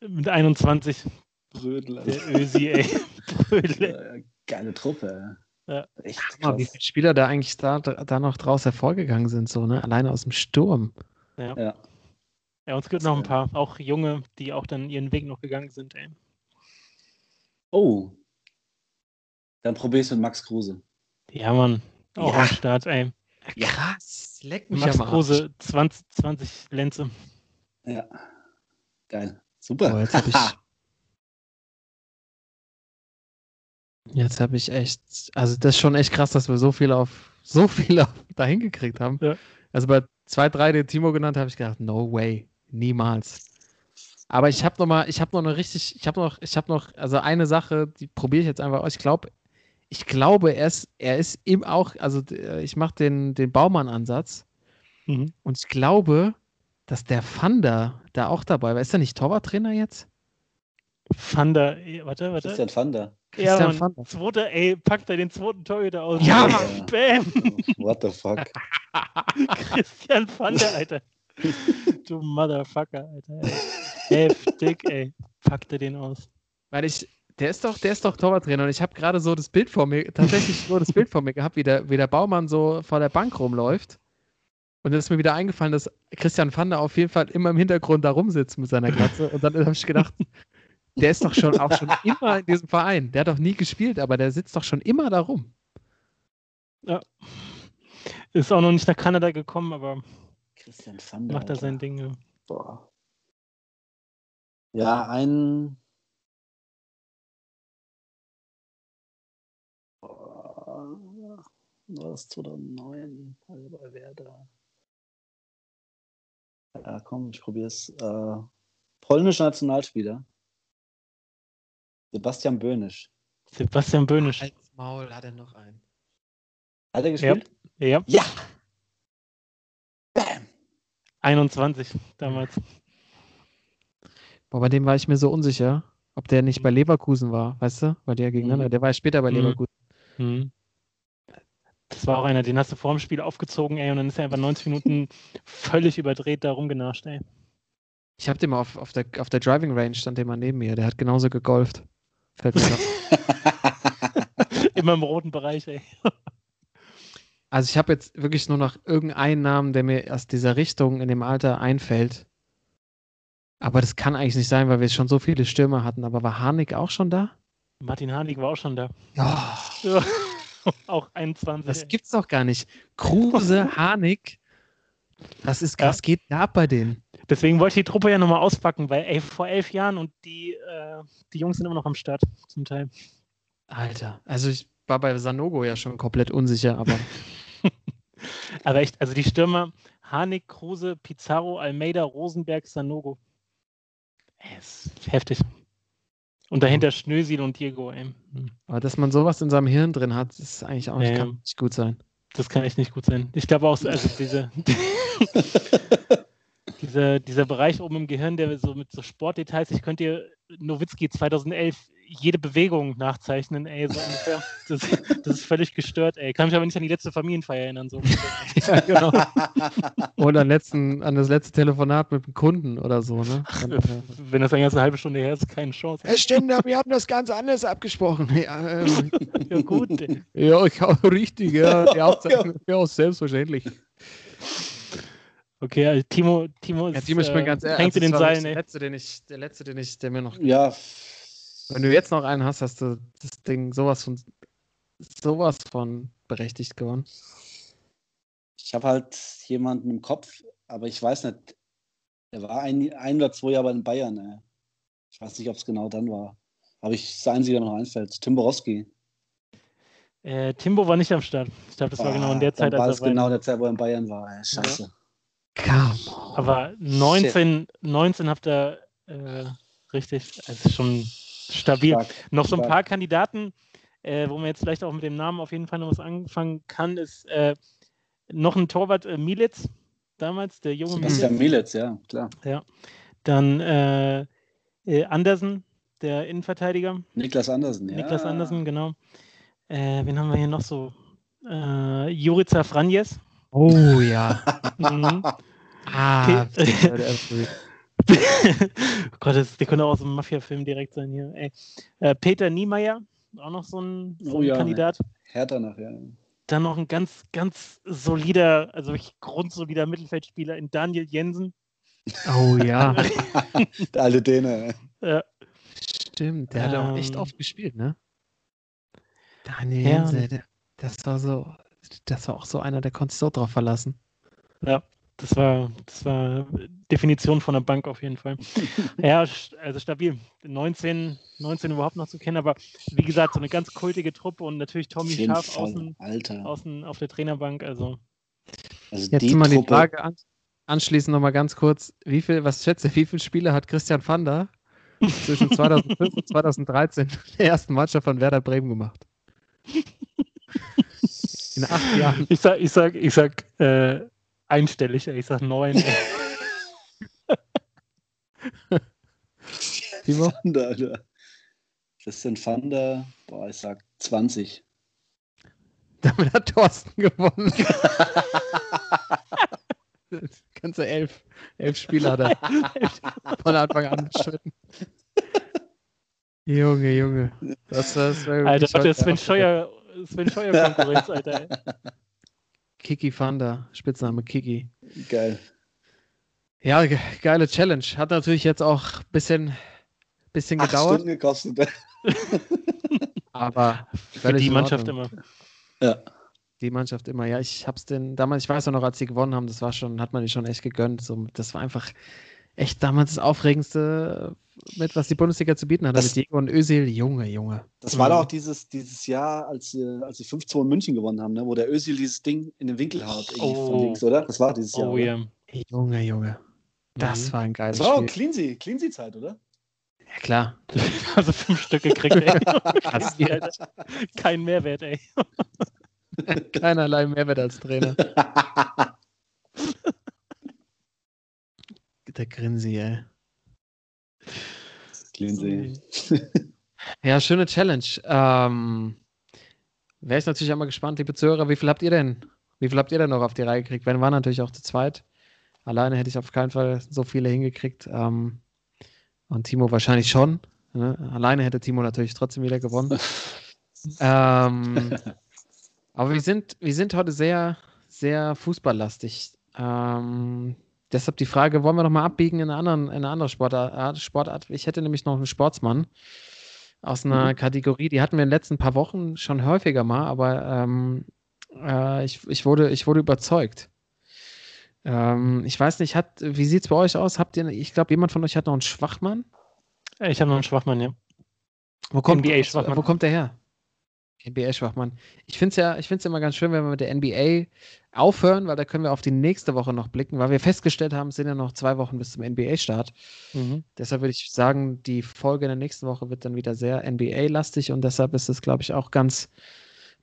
mit 21, Brödel. der Ösi, ey. Brödel. Ja, geile Truppe. Ja. Echt Guck mal, wie viele Spieler da eigentlich da, da noch draus hervorgegangen sind, so, ne? Alleine aus dem Sturm. Ja. Ja, uns gibt noch ein paar, auch junge, die auch dann ihren Weg noch gegangen sind, ey. Oh. Dann probier es mit Max Kruse. Ja, Mann. Auch Ja. am Start, ey. Krass, leck mich Max am Arsch. Kruse, 20, 20 Lenze. Ja. Geil. Super. Boah, jetzt hab ich, jetzt habe ich echt, also das ist schon echt krass, dass wir so viel auf, so viel auf, dahin gekriegt haben. Ja. Also bei zwei, drei, den Timo genannt, habe ich gedacht, no way, niemals. Aber ich habe noch mal, ich habe noch eine richtig, ich habe noch, ich habe noch, also eine Sache, die probiere ich jetzt einfach aus. Ich glaube, ich glaube, er ist, er ist eben auch, also äh, ich mache den, den Baumann-Ansatz Mhm. und ich glaube, dass der Fanda da auch dabei war. Ist er nicht Torwarttrainer jetzt? Fander, warte, warte. Christian Fander. Ja, Christian Mann. Fander. Zweiter, ey, packt er den zweiten Torhüter aus. Ja. Bam! What the fuck? Christian Fander, Alter. Du Motherfucker, Alter. Ey. Heftig, ey. Packt er den aus. Weil ich, der ist doch, der ist doch Torwarttrainer und ich habe gerade so das Bild vor mir, tatsächlich so das Bild vor mir gehabt, wie der, wie der Baumann so vor der Bank rumläuft. Und dann ist mir wieder eingefallen, dass Christian Fander auf jeden Fall immer im Hintergrund da rumsitzt mit seiner Glatze. Und dann habe ich gedacht, Der ist doch schon auch schon immer in diesem Verein. Der hat doch nie gespielt, aber der sitzt doch schon immer da rum. Ist auch noch nicht nach Kanada gekommen, aber Christian van der macht da sein Ding. ja. Boah. Ja, ein. Boah, war das 2009 also bei Werder? Ja, komm, ich probiere es. Äh, polnischer Nationalspieler. Sebastian Böhnisch. Sebastian Böhnisch. Als Maul hat er noch einen. Hat er gespielt? Ja, Ja. Bam. 21 damals. Boah, bei dem war ich mir so unsicher, ob der nicht bei Leverkusen war, weißt du? Weil ja gegeneinander, Mhm. der war ja später bei Mhm. Leverkusen. Mhm. Das war auch einer, den hast du vor dem Spiel aufgezogen, ey, und dann ist er einfach 90 Minuten völlig überdreht da rumgenascht, ey. Ich hab den mal auf, auf, der, auf der Driving Range, stand der mal neben mir. Der hat genauso gegolft. Fällt mir auf. Immer im roten Bereich, ey. Also ich habe jetzt wirklich nur noch irgendeinen Namen, der mir aus dieser Richtung in dem Alter einfällt. Aber das kann eigentlich nicht sein, weil wir schon so viele Stürmer hatten. Aber war Harnik auch schon da? Martin Harnik war auch schon da. Ja. Ja. auch 21. Das gibt's doch gar nicht. Kruse, Harnik. Das ist, Ja. was geht da ab bei denen? Deswegen wollte ich die Truppe ja nochmal auspacken, weil ey, vor elf Jahren und die, äh, die Jungs sind immer noch am Start, zum Teil. Alter. Also ich war bei Sanogo ja schon komplett unsicher, aber Aber echt, also die Stürmer, Harnik, Kruse, Pizarro, Almeida, Rosenberg, Sanogo. Ey, ist heftig. Und dahinter Schnösil und Diego, ey. Aber dass man sowas in seinem Hirn drin hat, ist eigentlich auch nicht, Ja, kann ja. nicht gut sein. Das kann echt nicht gut sein. Ich glaube auch, also diese, dieser, dieser Bereich oben im Gehirn, der so mit so Sportdetails, ich könnte dir Nowitzki 2011 jede Bewegung nachzeichnen, ey, so ungefähr. Das, das ist völlig gestört, ey. Kann mich aber nicht an die letzte Familienfeier erinnern. So. ja, genau. Oder an, letzten, an das letzte Telefonat mit dem Kunden oder so, ne? Äh, Wenn das eine ganze halbe Stunde her ist, keine Chance. Herr Stender, wir haben das ganz anders abgesprochen. Ja, ähm, Ja, gut, ey. ja ich auch richtig, ja. Die Aufzeichnung, ja, selbstverständlich. Okay, also Timo, Timo ist, Ja, Timo, ich bin äh, ganz ehrlich, hängt in den Seilen, der ey. letzte, den ich, der letzte, den ich, der mir noch. ja, Wenn du jetzt noch einen hast, hast du das Ding sowas von sowas von berechtigt gewonnen. ich habe halt jemanden im Kopf, aber ich weiß nicht. Er war ein, ein oder zwei Jahre in Bayern. Ey. Ich weiß nicht, ob es genau dann war. Aber ich das Einzige, der mir noch einfällt. Tim Borowski. Äh, Timbo war nicht am Start. Ich glaube, das war genau in der Ah, dann Zeit, war als es er bei- genau der Zeit, wo er in Bayern war. Ey. Scheiße. Come Aber 19, 19 habt ihr äh, richtig, also schon stabil. Stark. Noch so ein stark. paar Kandidaten, äh, wo man jetzt vielleicht auch mit dem Namen auf jeden Fall noch was anfangen kann, ist äh, noch ein Torwart äh, Militz, damals, der junge Sebastian Militz. Mielitz, ja, klar. Dann äh, äh, Andersen, der Innenverteidiger. Niklas Andersen, ja. Niklas Andersen, genau. Äh, wen haben wir hier noch so? Äh, Jurica Franjes. Oh ja. Mhm. Ah. Oh Gott, das, der könnte auch aus dem Mafia-Film direkt sein hier. Ey. Äh, Peter Niemeyer, auch noch so ein, so Oh ein ja, Kandidat. Hertha nachher. Dann noch ein ganz, ganz solider, also wirklich grundsolider Mittelfeldspieler in Daniel Jensen. oh ja. Der alte Däne. Äh, Stimmt, der hat auch echt Ähm. oft gespielt, ne? Daniel Ja. Jense, der, das war so, das war auch so einer, der konnte sich so drauf verlassen. Das war, das war Definition von der Bank auf jeden Fall. ja, also stabil. 19, 19 überhaupt noch zu kennen, aber wie gesagt, so eine ganz kultige Truppe und natürlich Tommy Auf jeden Scharf außen, Alter. außen auf der Trainerbank. Also Also Jetzt die mal die. Frage an, anschließend nochmal ganz kurz, wie viel, was schätze, wie viele Spiele hat Christian Vander zwischen 2005 und 2013 der ersten Mannschaft von Werder Bremen gemacht? In acht Jahren. ich sag, ich sag, ich sag äh, einstellig, ich sag neun. Timo? Vander, Alter. Christian Vander, boah, ich sag 20. Damit hat Thorsten gewonnen. Ganze elf, elf Spiele hat er von Anfang an bestritten. Junge, Junge. Das, das war Alter, der heute Sven Scheuer, Sven Scheuer Konkurrenz, Alter. Kiki Vander, Spitzname Kiki. Geil. Ja, ge geile Challenge. Hat natürlich jetzt auch ein bisschen, bisschen Acht gedauert, Stunden gekostet. aber Für die Mannschaft immer. ja. Die Mannschaft immer, ja. Ich hab's denn damals, ich weiß auch noch, als sie gewonnen haben, das war schon, hat man die schon echt gegönnt. So, das war einfach echt damals das Aufregendste, mit was die Bundesliga zu bieten hatte. Das- mit Diego und Özil, Junge, Junge. Das war Mhm. doch auch dieses, dieses Jahr, als, sie- als sie 5-2 in München gewonnen haben, ne? wo der Özil dieses Ding in den Winkel haut, irgendwie von Oh. links, oder? Das war dieses Jahr. Oh ja. Junge, Junge. Das Mhm. war ein geiles Das war auch Spiel. Cleansy, Cleansy-Zeit, oder? Ja, klar. Also fünf Stück gekriegt, ey. Alter. Kein Mehrwert, ey. Keinerlei Mehrwert als Trainer. Der Grinsi, ey. Cleansy. Ja, schöne Challenge. Ähm, Wäre ich natürlich auch mal gespannt, liebe Zuhörer, wie viel habt ihr denn? Wie viel habt ihr denn noch auf die Reihe gekriegt? Wenn war natürlich auch zu zweit. Alleine hätte ich auf keinen Fall so viele hingekriegt. Ähm, und Timo wahrscheinlich schon. Ne? Alleine hätte Timo natürlich trotzdem wieder gewonnen. ähm, aber wir sind, wir sind heute sehr, sehr fußballlastig. Ähm, deshalb die Frage, wollen wir noch mal abbiegen in eine, anderen, in eine andere Sportart, Sportart? Ich hätte nämlich noch einen Sportsmann aus einer Kategorie, die hatten wir in den letzten paar Wochen schon häufiger mal, aber ähm, äh, ich, ich, wurde, ich wurde überzeugt. Ähm, ich weiß nicht, hat, wie sieht es bei euch aus? Habt ihr, ich glaube, jemand von euch hat noch einen Schwachmann? Ich habe noch einen Schwachmann, ja. Wo kommt, NBA-Schwachmann. Wo kommt der her? NBA-Schwachmann. Ich finde es ja, ich find's immer ganz schön, wenn wir mit der NBA aufhören, weil da können wir auf die nächste Woche noch blicken, weil wir festgestellt haben, es sind ja noch zwei Wochen bis zum NBA-Start. Mhm. Deshalb würde ich sagen, die Folge in der nächsten Woche wird dann wieder sehr NBA-lastig und deshalb ist es, glaube ich, auch ganz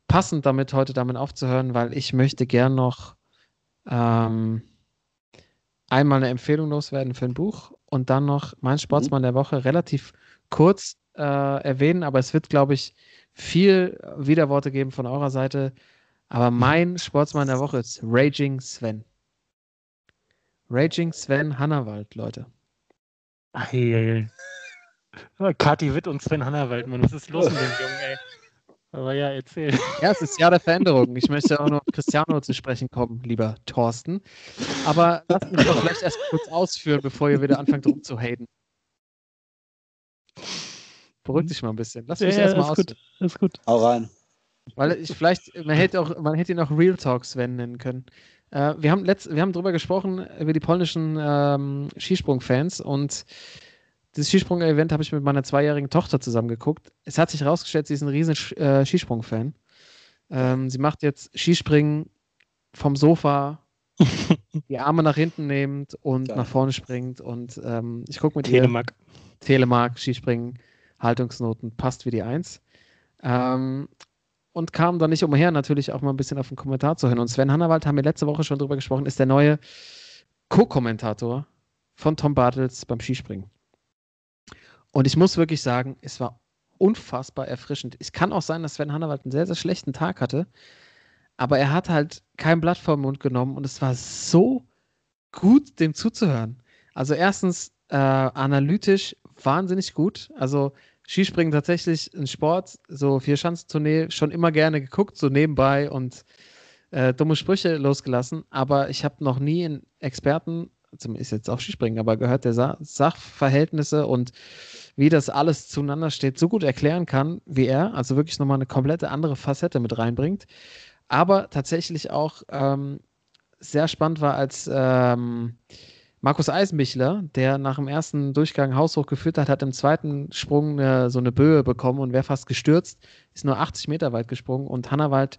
passend damit, heute damit aufzuhören, weil ich möchte gern noch ähm, einmal eine Empfehlung loswerden für ein Buch und dann noch mein Sportsmann der Woche relativ kurz äh, erwähnen, aber es wird, glaube ich, viel Widerworte geben von eurer Seite. Aber mein Sportsmann der Woche ist Raging Sven. Raging Sven Hannawald, Leute. Eieiei. Kati Witt und Sven Hannawald, Mann, was ist los mit dem Jungen, ey? Aber ja, erzähl. Ja, es ist Jahr der Veränderung. Ich möchte auch noch Cristiano zu sprechen kommen, lieber Thorsten. Aber lasst mich doch vielleicht erst kurz ausführen, bevor ihr wieder anfangt rumzuhaten. Beruhig dich mal ein bisschen. Lass mich Ja, erst mal ist ausführen. gut. Ist gut. Hau rein. Weil ich vielleicht, man hätte auch, man hätte ihn auch Real Talk Sven nennen können. Äh, wir haben letzt, wir haben drüber gesprochen, über die polnischen ähm, Skisprung-Fans und dieses Skisprung-Event habe ich mit meiner zweijährigen Tochter zusammen geguckt. Es hat sich herausgestellt, sie ist ein riesen äh, Skisprung-Fan. Ähm, sie macht jetzt Skispringen vom Sofa, die Arme nach hinten nehmend und Geil. nach vorne springt und ähm, ich gucke mit ihr Telemark. Telemark, Skispringen, Haltungsnoten, passt wie die Eins. Ähm, und kam dann nicht umher, natürlich auch mal ein bisschen auf den Kommentar zu hören. Und Sven Hannawald, haben wir letzte Woche schon drüber gesprochen, ist der neue Co-Kommentator von Tom Bartels beim Skispringen. Und ich muss wirklich sagen, es war unfassbar erfrischend. Es kann auch sein, dass Sven Hannawald einen sehr, sehr schlechten Tag hatte, aber er hat halt kein Blatt vor den Mund genommen und es war so gut, dem zuzuhören. Also erstens äh, analytisch wahnsinnig gut. Also Skispringen tatsächlich ein Sport, so Vierschanzentournee schon immer gerne geguckt, so nebenbei und äh, dumme Sprüche losgelassen. Aber ich habe noch nie einen Experten, ist jetzt auch Skispringen, aber gehört, der Sa Sachverhältnisse und wie das alles zueinander steht, so gut erklären kann wie er. Also wirklich nochmal eine komplette andere Facette mit reinbringt. Aber tatsächlich auch ähm, sehr spannend war, als ähm, Markus Eisenbichler, der nach dem ersten Durchgang haushoch geführt hat, hat im zweiten Sprung eine, so eine Böe bekommen und wäre fast gestürzt, ist nur 80 Meter weit gesprungen und Hannawald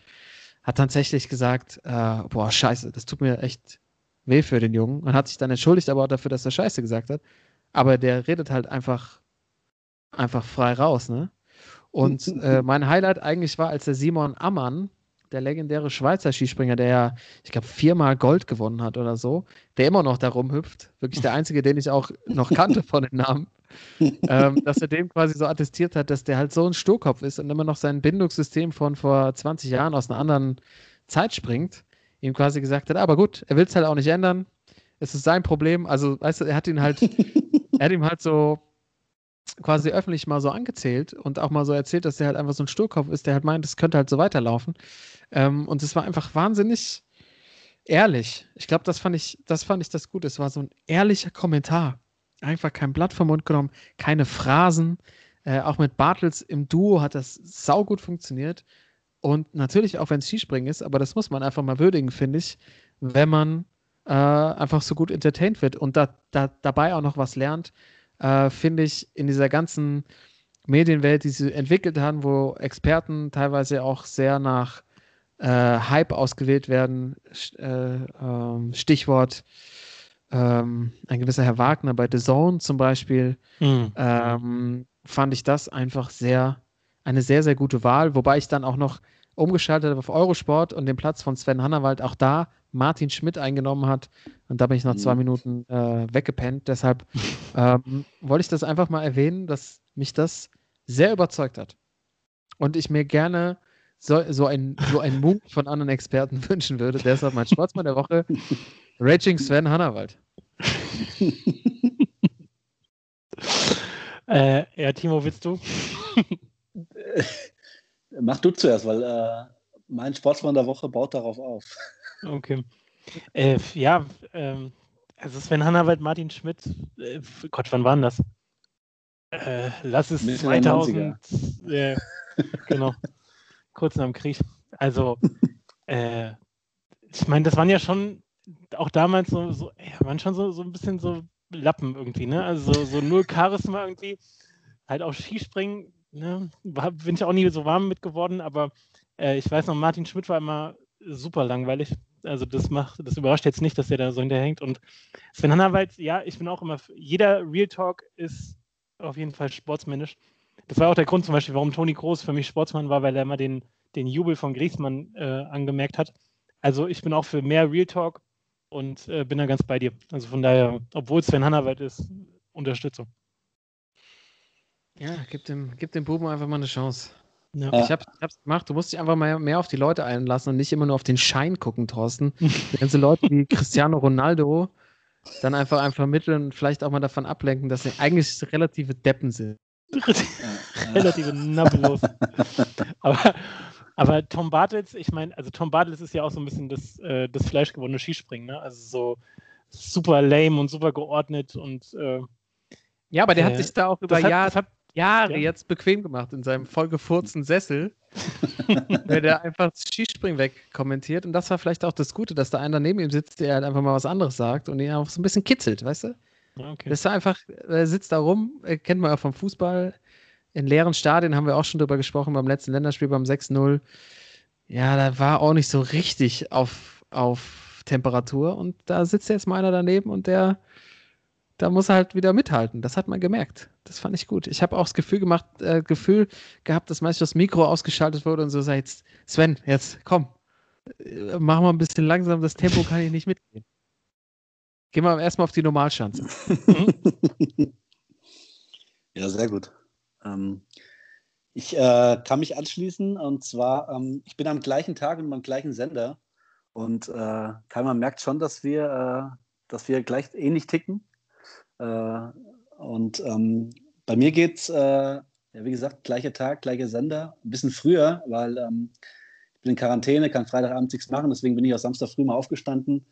hat tatsächlich gesagt, äh, boah, scheiße, das tut mir echt weh für den Jungen und hat sich dann entschuldigt, aber auch dafür, dass er scheiße gesagt hat. Aber der redet halt einfach, einfach frei raus, ne? Und äh, mein Highlight eigentlich war, als der Simon Ammann, der legendäre Schweizer Skispringer, der ja, ich glaube, viermal Gold gewonnen hat oder so, der immer noch da rumhüpft, wirklich der einzige, den ich auch noch kannte von den Namen, ähm, dass er dem quasi so attestiert hat, dass der halt so ein Sturkopf ist und immer noch sein Bindungssystem von vor 20 Jahren aus einer anderen Zeit springt, ihm quasi gesagt hat, aber gut, er will es halt auch nicht ändern, es ist sein Problem, also weißt du, er hat ihn halt, er hat ihm halt so quasi öffentlich mal so angezählt und auch mal so erzählt, dass der halt einfach so ein Sturkopf ist, der halt meint, es könnte halt so weiterlaufen. Ähm, und es war einfach wahnsinnig ehrlich. Ich glaube, das fand ich, das fand ich das Gute. Es war so ein ehrlicher Kommentar. einfach kein Blatt vom Mund genommen, keine Phrasen. Äh, auch mit Bartels im Duo hat das saugut funktioniert. Und natürlich auch, wenn es Skispringen ist, aber das muss man einfach mal würdigen, finde ich, wenn man äh, einfach so gut entertained wird und da, da, dabei auch noch was lernt, äh, finde ich in dieser ganzen Medienwelt, die sie entwickelt haben, wo Experten teilweise auch sehr nach äh, Hype ausgewählt werden. Äh, ähm, Stichwort ähm, ein gewisser Herr Wagner bei The Zone zum Beispiel. Mhm. Ähm, fand ich das einfach sehr, eine sehr, sehr gute Wahl, wobei ich dann auch noch umgeschaltet habe auf Eurosport und den Platz von Sven Hannawald auch da Martin Schmidt eingenommen hat. Und da bin ich nach zwei mhm. Minuten äh, weggepennt. Deshalb ähm, wollte ich das einfach mal erwähnen, dass mich das sehr überzeugt hat. Und ich mir gerne so, so ein, so ein Move von anderen Experten wünschen würde. Deshalb mein Sportsmann der Woche, Raging Sven Hannawald. äh, ja, Timo, willst du? Mach du zuerst, weil äh, mein Sportsmann der Woche baut darauf auf. Okay. Äh, ja, ähm, also Sven Hannawald, Martin Schmidt, äh, Gott, wann waren das? Äh, lass es Mitte 2000. Äh, genau. Kurz nach dem Krieg. Also, äh, ich meine, das waren ja schon auch damals so, so ja, waren schon so, so ein bisschen so Lappen irgendwie, ne? Also so, so null Charisma irgendwie. Halt auch Skispringen, ne? bin ich auch nie so warm mit geworden, aber äh, ich weiß noch, Martin Schmidt war immer super langweilig. Also das macht, das überrascht jetzt nicht, dass der da so hinterhängt. Und Sven Hannawald, ja, ich bin auch immer, jeder Real Talk ist auf jeden Fall sportsmännisch. Das war auch der Grund zum Beispiel, warum Toni Groß für mich Sportsmann war, weil er immer den, den Jubel von Griezmann äh, angemerkt hat. Also ich bin auch für mehr Real Talk und äh, bin da ganz bei dir. Also von daher, obwohl Sven Hannawald ist, Unterstützung. Ja, gib dem, gib dem Buben einfach mal eine Chance. Ja. Ich, habe es gemacht. Du musst dich einfach mal mehr auf die Leute einlassen und nicht immer nur auf den Schein gucken, Thorsten. Die ganzen Leute wie Cristiano Ronaldo dann einfach, einfach vermitteln und vielleicht auch mal davon ablenken, dass sie eigentlich relative Deppen sind. relative Nabbelos. aber, aber Tom Bartels, ich meine, also Tom Bartels ist ja auch so ein bisschen das, äh, das fleischgewordene Skispringen, ne? Also so super lame und super geordnet und äh, ja, aber der äh, hat sich da auch über Jahre, Jahre ja. jetzt bequem gemacht in seinem vollgefurzten Sessel, weil der einfach das Skispringen wegkommentiert. Und das war vielleicht auch das Gute, dass da einer neben ihm sitzt, der halt einfach mal was anderes sagt und ihn auch so ein bisschen kitzelt, weißt du? Okay. Das ist einfach, er sitzt da rum, kennt man ja vom Fußball. In leeren Stadien haben wir auch schon drüber gesprochen, beim letzten Länderspiel beim 6-0. Ja, da war auch nicht so richtig auf, auf Temperatur. Und da sitzt jetzt mal einer daneben und der da muss er halt wieder mithalten. Das hat man gemerkt. Das fand ich gut. Ich habe auch das Gefühl gemacht, äh, Gefühl gehabt, dass manchmal das Mikro ausgeschaltet wurde und so sagt, Sven, jetzt komm, äh, mach mal ein bisschen langsam, das Tempo kann ich nicht mitgehen. Gehen wir erstmal auf die Normalschanze. ja, sehr gut. Ähm, ich äh, kann mich anschließen und zwar, ähm, ich bin am gleichen Tag und beim gleichen Sender und äh, man merkt schon, dass wir, äh, dass wir gleich ähnlich ticken. Äh, und ähm, bei mir geht es, äh, ja, wie gesagt, gleicher Tag, gleicher Sender, ein bisschen früher, weil ähm, ich bin in Quarantäne, kann Freitagabend nichts machen, deswegen bin ich auch Samstag früh mal aufgestanden.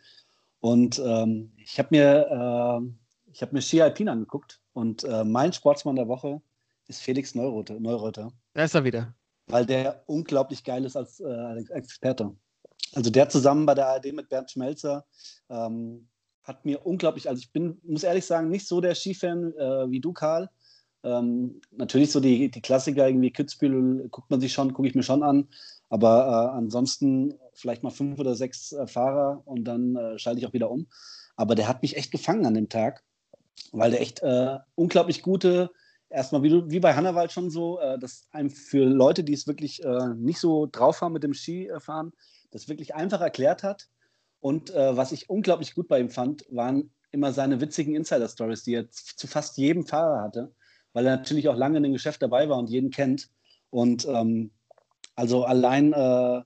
Und ähm, ich habe mir, äh, ich hab mir Ski Alpin angeguckt und äh, mein Sportsmann der Woche ist Felix Neureuter. Neureuter. Da ist er wieder. Weil der unglaublich geil ist als, äh, als Experte. Also der zusammen bei der ARD mit Bernd Schmelzer ähm, hat mir unglaublich, also ich bin, muss ehrlich sagen, nicht so der Skifan äh, wie du, Karl. Ähm, natürlich so die, die Klassiker, irgendwie Kitzbühel, guckt man sich schon, gucke ich mir schon an. Aber äh, ansonsten vielleicht mal fünf oder sechs äh, Fahrer und dann äh, schalte ich auch wieder um. Aber der hat mich echt gefangen an dem Tag, weil der echt äh, unglaublich gute, erstmal wie, wie bei Hannawald schon so, äh, dass einem für Leute, die es wirklich nicht so drauf haben mit dem Skifahren, das wirklich einfach erklärt hat und äh, was ich unglaublich gut bei ihm fand, waren immer seine witzigen Insider-Stories, die er zu fast jedem Fahrer hatte, weil er natürlich auch lange in dem Geschäft dabei war und jeden kennt. Und ähm, also allein, äh,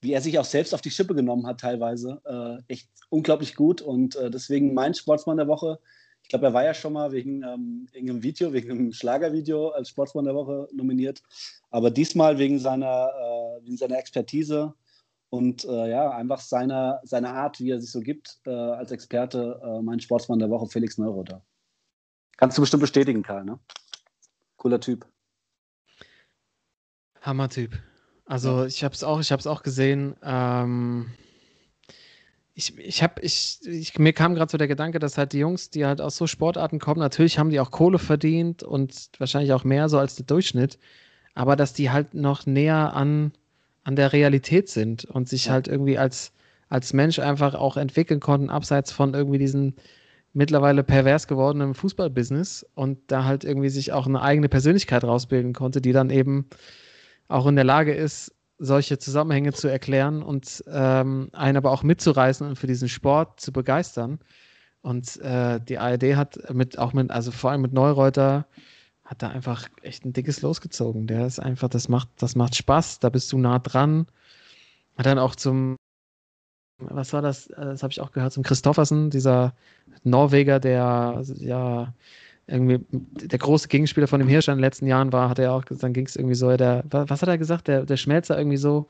wie er sich auch selbst auf die Schippe genommen hat, teilweise, äh, echt unglaublich gut. Und äh, deswegen mein Sportsmann der Woche. Ich glaube, er war ja schon mal wegen ähm, irgendeinem Video, wegen einem Schlagervideo als Sportsmann der Woche nominiert. Aber diesmal wegen seiner, äh, wegen seiner Expertise und äh, ja, einfach seine, seine Art, wie er sich so gibt, äh, als Experte, mein Sportsmann der Woche, Felix Neuroder. Kannst du bestimmt bestätigen, Karl, ne? Cooler Typ. Hammer-Typ. Also ich habe es auch, ich habe es auch gesehen. Ähm, ich, ich habe, ich, ich, mir kam gerade so der Gedanke, dass halt die Jungs, die halt aus so Sportarten kommen, natürlich haben die auch Kohle verdient und wahrscheinlich auch mehr so als der Durchschnitt, aber dass die halt noch näher an, an der Realität sind und sich Ja. halt irgendwie als, als Mensch einfach auch entwickeln konnten, abseits von irgendwie diesen mittlerweile pervers gewordenen Fußballbusiness und da halt irgendwie sich auch eine eigene Persönlichkeit rausbilden konnte, die dann eben auch in der Lage ist, solche Zusammenhänge zu erklären und ähm, einen aber auch mitzureißen und für diesen Sport zu begeistern. Und äh, die ARD hat mit, auch mit, also vor allem mit Neureuter, hat da einfach echt ein dickes losgezogen. Der ist einfach, das macht, das macht Spaß, da bist du nah dran. Hat dann auch zum, was war das? Äh, Das habe ich auch gehört, zum Christoffersen, dieser Norweger, der ja irgendwie der große Gegenspieler von dem Hirsch in den letzten Jahren war, hat er auch gesagt, dann ging es irgendwie so, der, wa- was hat er gesagt? Der, der Schmelzer irgendwie so,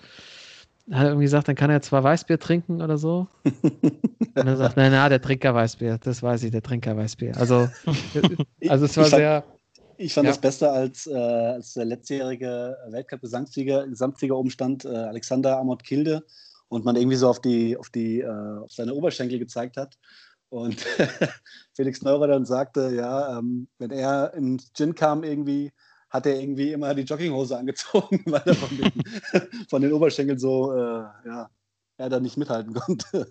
hat er irgendwie gesagt, dann kann er zwar Weißbier trinken oder so. Und er sagt, na, na, der Trinker Weißbier, das weiß ich, der Trinker Weißbier. Also, also es war Ich fand- sehr, Ich fand Ja. das Besser, als, äh, als der letztjährige Weltcup-Gesamtsieger Gesamtsieger oben stand, äh, Alexander Amott Kilde, und man irgendwie so auf, die, auf, die, äh, auf seine Oberschenkel gezeigt hat. Und Felix Neurer dann sagte, ja, ähm, wenn er ins Gin kam, irgendwie hat er irgendwie immer die Jogginghose angezogen, weil er von den, von den Oberschenkeln so, äh, ja, er da nicht mithalten konnte.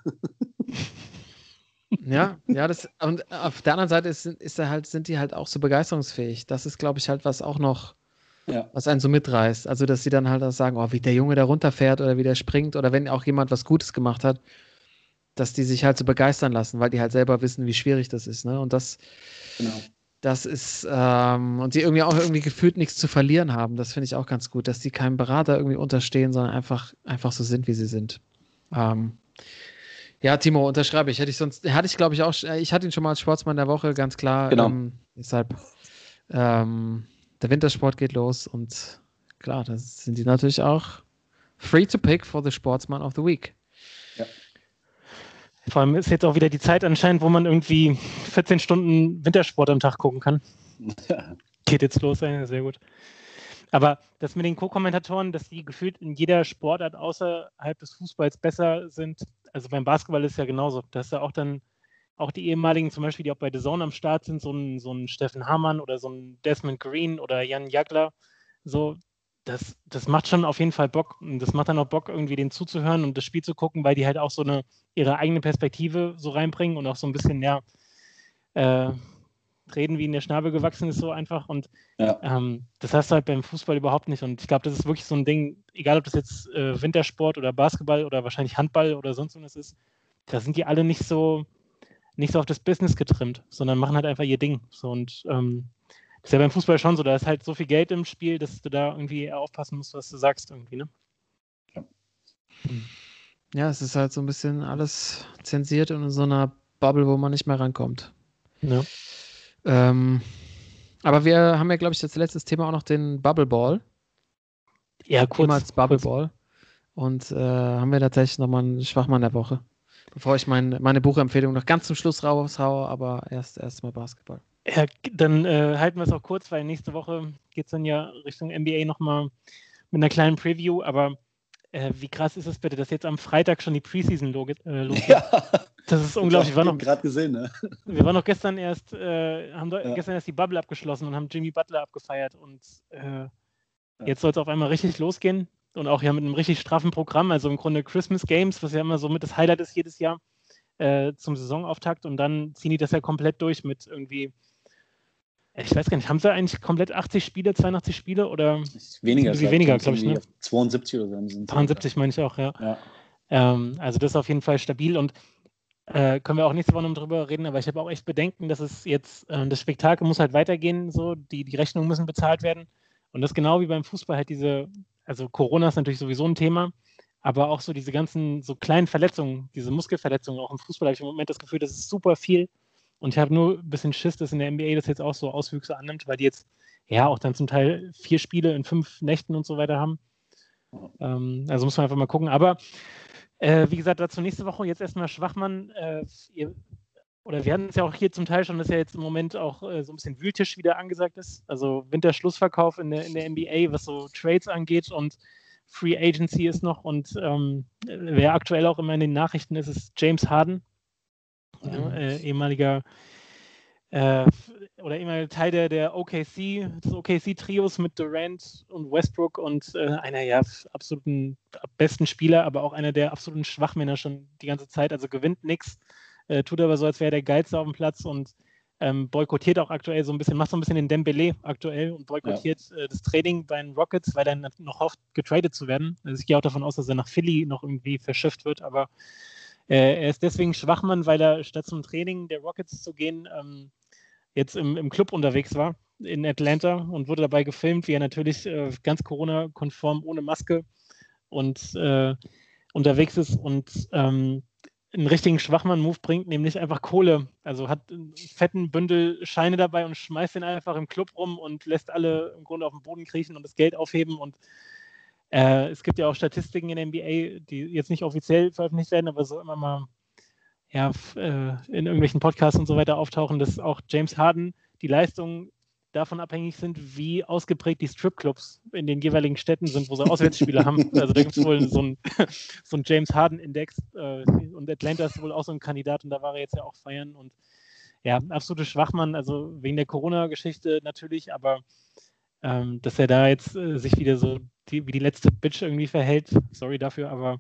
Ja, ja, das und auf der anderen Seite ist, ist er halt, sind die halt auch so begeisterungsfähig. Das ist, glaube ich, halt was auch noch, Ja. was einen so mitreißt. Also, dass sie dann halt auch sagen, oh, wie der Junge da runterfährt oder wie der springt oder wenn auch jemand was Gutes gemacht hat, dass die sich halt so begeistern lassen, weil die halt selber wissen, wie schwierig das ist. Ne? Und das, Genau. das ist, ähm, und die irgendwie auch irgendwie gefühlt nichts zu verlieren haben. Das finde ich auch ganz gut, dass die keinem Berater irgendwie unterstehen, sondern einfach, einfach so sind, wie sie sind. Ähm, ja, Timo, unterschreibe ich. Hätte ich sonst, hatte ich glaube ich auch, ich hatte ihn schon mal als Sportsmann der Woche, ganz klar. Genau. Ähm, deshalb, ähm, der Wintersport geht los und klar, das sind die natürlich auch free to pick for the Sportsman of the Week. Vor allem ist jetzt auch wieder die Zeit anscheinend, wo man irgendwie 14 Stunden Wintersport am Tag gucken kann. Geht jetzt los, äh, sehr gut. Aber das mit den Co-Kommentatoren, dass die gefühlt in jeder Sportart außerhalb des Fußballs besser sind, also beim Basketball ist ja genauso, dass da auch dann auch die ehemaligen, zum Beispiel, die auch bei The Zone am Start sind, so ein, so ein Steffen Hamann oder so ein Desmond Green oder Jan Jagler, so, das, das macht schon auf jeden Fall Bock. Und das macht dann auch Bock, irgendwie den zuzuhören und das Spiel zu gucken, weil die halt auch so eine, ihre eigene Perspektive so reinbringen und auch so ein bisschen, ja, äh, reden, wie in der Schnabel gewachsen ist, so einfach. Und Ja. ähm, das hast du halt beim Fußball überhaupt nicht. Und ich glaube, das ist wirklich so ein Ding, egal ob das jetzt äh, Wintersport oder Basketball oder wahrscheinlich Handball oder sonst was ist, da sind die alle nicht so, nicht so auf das Business getrimmt, sondern machen halt einfach ihr Ding. So und ähm, ist ja beim Fußball schon so, da ist halt so viel Geld im Spiel, dass du da irgendwie aufpassen musst, was du sagst irgendwie, ne? Ja, es ist halt so ein bisschen alles zensiert und in so einer Bubble, wo man nicht mehr rankommt. Ja. Ähm, aber wir haben ja, glaube ich, als letztes Thema auch noch den Bubble Ball. Ja, kurz. Immer als Bubble kurz. Ball. Und äh, haben wir tatsächlich nochmal einen Schwachmann der Woche. Bevor ich mein, meine Buchempfehlung noch ganz zum Schluss raushaue, aber erst erstmal Basketball. Ja, dann äh, halten wir es auch kurz, weil nächste Woche geht es dann ja Richtung NBA nochmal mit einer kleinen Preview. Aber äh, wie krass ist es bitte, dass jetzt am Freitag schon die Preseason log äh, losgeht? Ja, Das ist unglaublich. Wir waren noch, gerade gesehen, ne? wir waren noch gestern erst, äh, haben Ja. gestern erst die Bubble abgeschlossen und haben Jimmy Butler abgefeiert. Und äh, jetzt soll es auf einmal richtig losgehen. Und auch ja mit einem richtig straffen Programm. Also im Grunde Christmas Games, was ja immer so mit das Highlight ist jedes Jahr äh, zum Saisonauftakt. Und dann ziehen die das ja komplett durch mit irgendwie ich weiß gar nicht, haben sie eigentlich komplett 80 Spiele, 82 Spiele oder Weniger, Irgendwie weniger, glaub ich, ne? auf 72 oder so. sind 72 meine ich auch, ja. Ja. Ähm, also das ist auf jeden Fall stabil und äh, können wir auch nächste Woche noch drüber reden, aber ich habe auch echt Bedenken, dass es jetzt, äh, das Spektakel muss halt weitergehen, so, die, die Rechnungen müssen bezahlt werden. Und das genau wie beim Fußball halt diese, also Corona ist natürlich sowieso ein Thema, aber auch so diese ganzen so kleinen Verletzungen, diese Muskelverletzungen, auch im Fußball habe ich im Moment das Gefühl, das ist super viel. Und ich habe nur ein bisschen Schiss, dass in der NBA das jetzt auch so Auswüchse annimmt, weil die jetzt ja auch dann zum Teil vier Spiele in fünf Nächten und so weiter haben. Ähm, also muss man einfach mal gucken. Aber äh, wie gesagt, dazu nächste Woche jetzt erstmal Schwachmann. Äh, ihr oder wir hatten es ja auch hier zum Teil schon, dass ja jetzt im Moment auch äh, so ein bisschen Wühltisch wieder angesagt ist. Also Winterschlussverkauf in der, in der NBA, was so Trades angeht und Free Agency ist noch. Und ähm, wer aktuell auch immer in den Nachrichten ist, ist James Harden. Äh, ehemaliger äh, oder immer Teil der, der OKC, des OKC-Trios mit Durant und Westbrook und äh, einer ja absoluten besten Spieler, aber auch einer der absoluten Schwachmänner schon die ganze Zeit. Also gewinnt nichts äh, tut aber so, als wäre der Geilste auf dem Platz und ähm, boykottiert auch aktuell so ein bisschen, macht so ein bisschen den Dembele aktuell und boykottiert ja. äh, das Training bei den Rockets, weil er noch hofft, getradet zu werden. Also ich gehe auch davon aus, dass er nach Philly noch irgendwie verschifft wird, aber er ist deswegen Schwachmann, weil er statt zum Training der Rockets zu gehen, ähm, jetzt im, im Club unterwegs war in Atlanta und wurde dabei gefilmt, wie er natürlich äh, ganz Corona-konform ohne Maske und äh, unterwegs ist und ähm, einen richtigen Schwachmann-Move bringt, nämlich einfach Kohle. Also hat einen fetten Bündel Scheine dabei und schmeißt den einfach im Club rum und lässt alle im Grunde auf den Boden kriechen und das Geld aufheben. Und äh, es gibt ja auch Statistiken in der NBA, die jetzt nicht offiziell veröffentlicht werden, aber so immer mal ja, äh, in irgendwelchen Podcasts und so weiter auftauchen, dass auch James Harden die Leistung davon abhängig sind, wie ausgeprägt die Stripclubs in den jeweiligen Städten sind, wo sie Auswärtsspiele haben. Also da gibt es wohl so einen so James Harden-Index äh, und Atlanta ist wohl auch so ein Kandidat und da war er jetzt ja auch feiern und ja, absolute Schwachmann, also wegen der Corona-Geschichte natürlich, aber ähm, dass er da jetzt äh, sich wieder so die, wie die letzte Bitch irgendwie verhält, sorry dafür, aber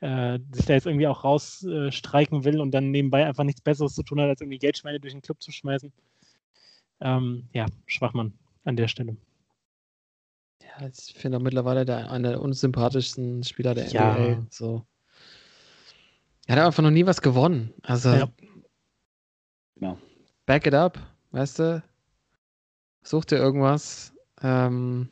äh, sich da jetzt irgendwie auch rausstreiken will und dann nebenbei einfach nichts Besseres zu tun hat, als irgendwie Geldschweine durch den Club zu schmeißen ähm, ja, Schwachmann an der Stelle. Ja, ich finde auch mittlerweile der, einer der unsympathischsten Spieler der ja. NBA. So. Er hat einfach noch nie was gewonnen. Also, ja. ja. back it up, weißt du? Such dir irgendwas, ähm,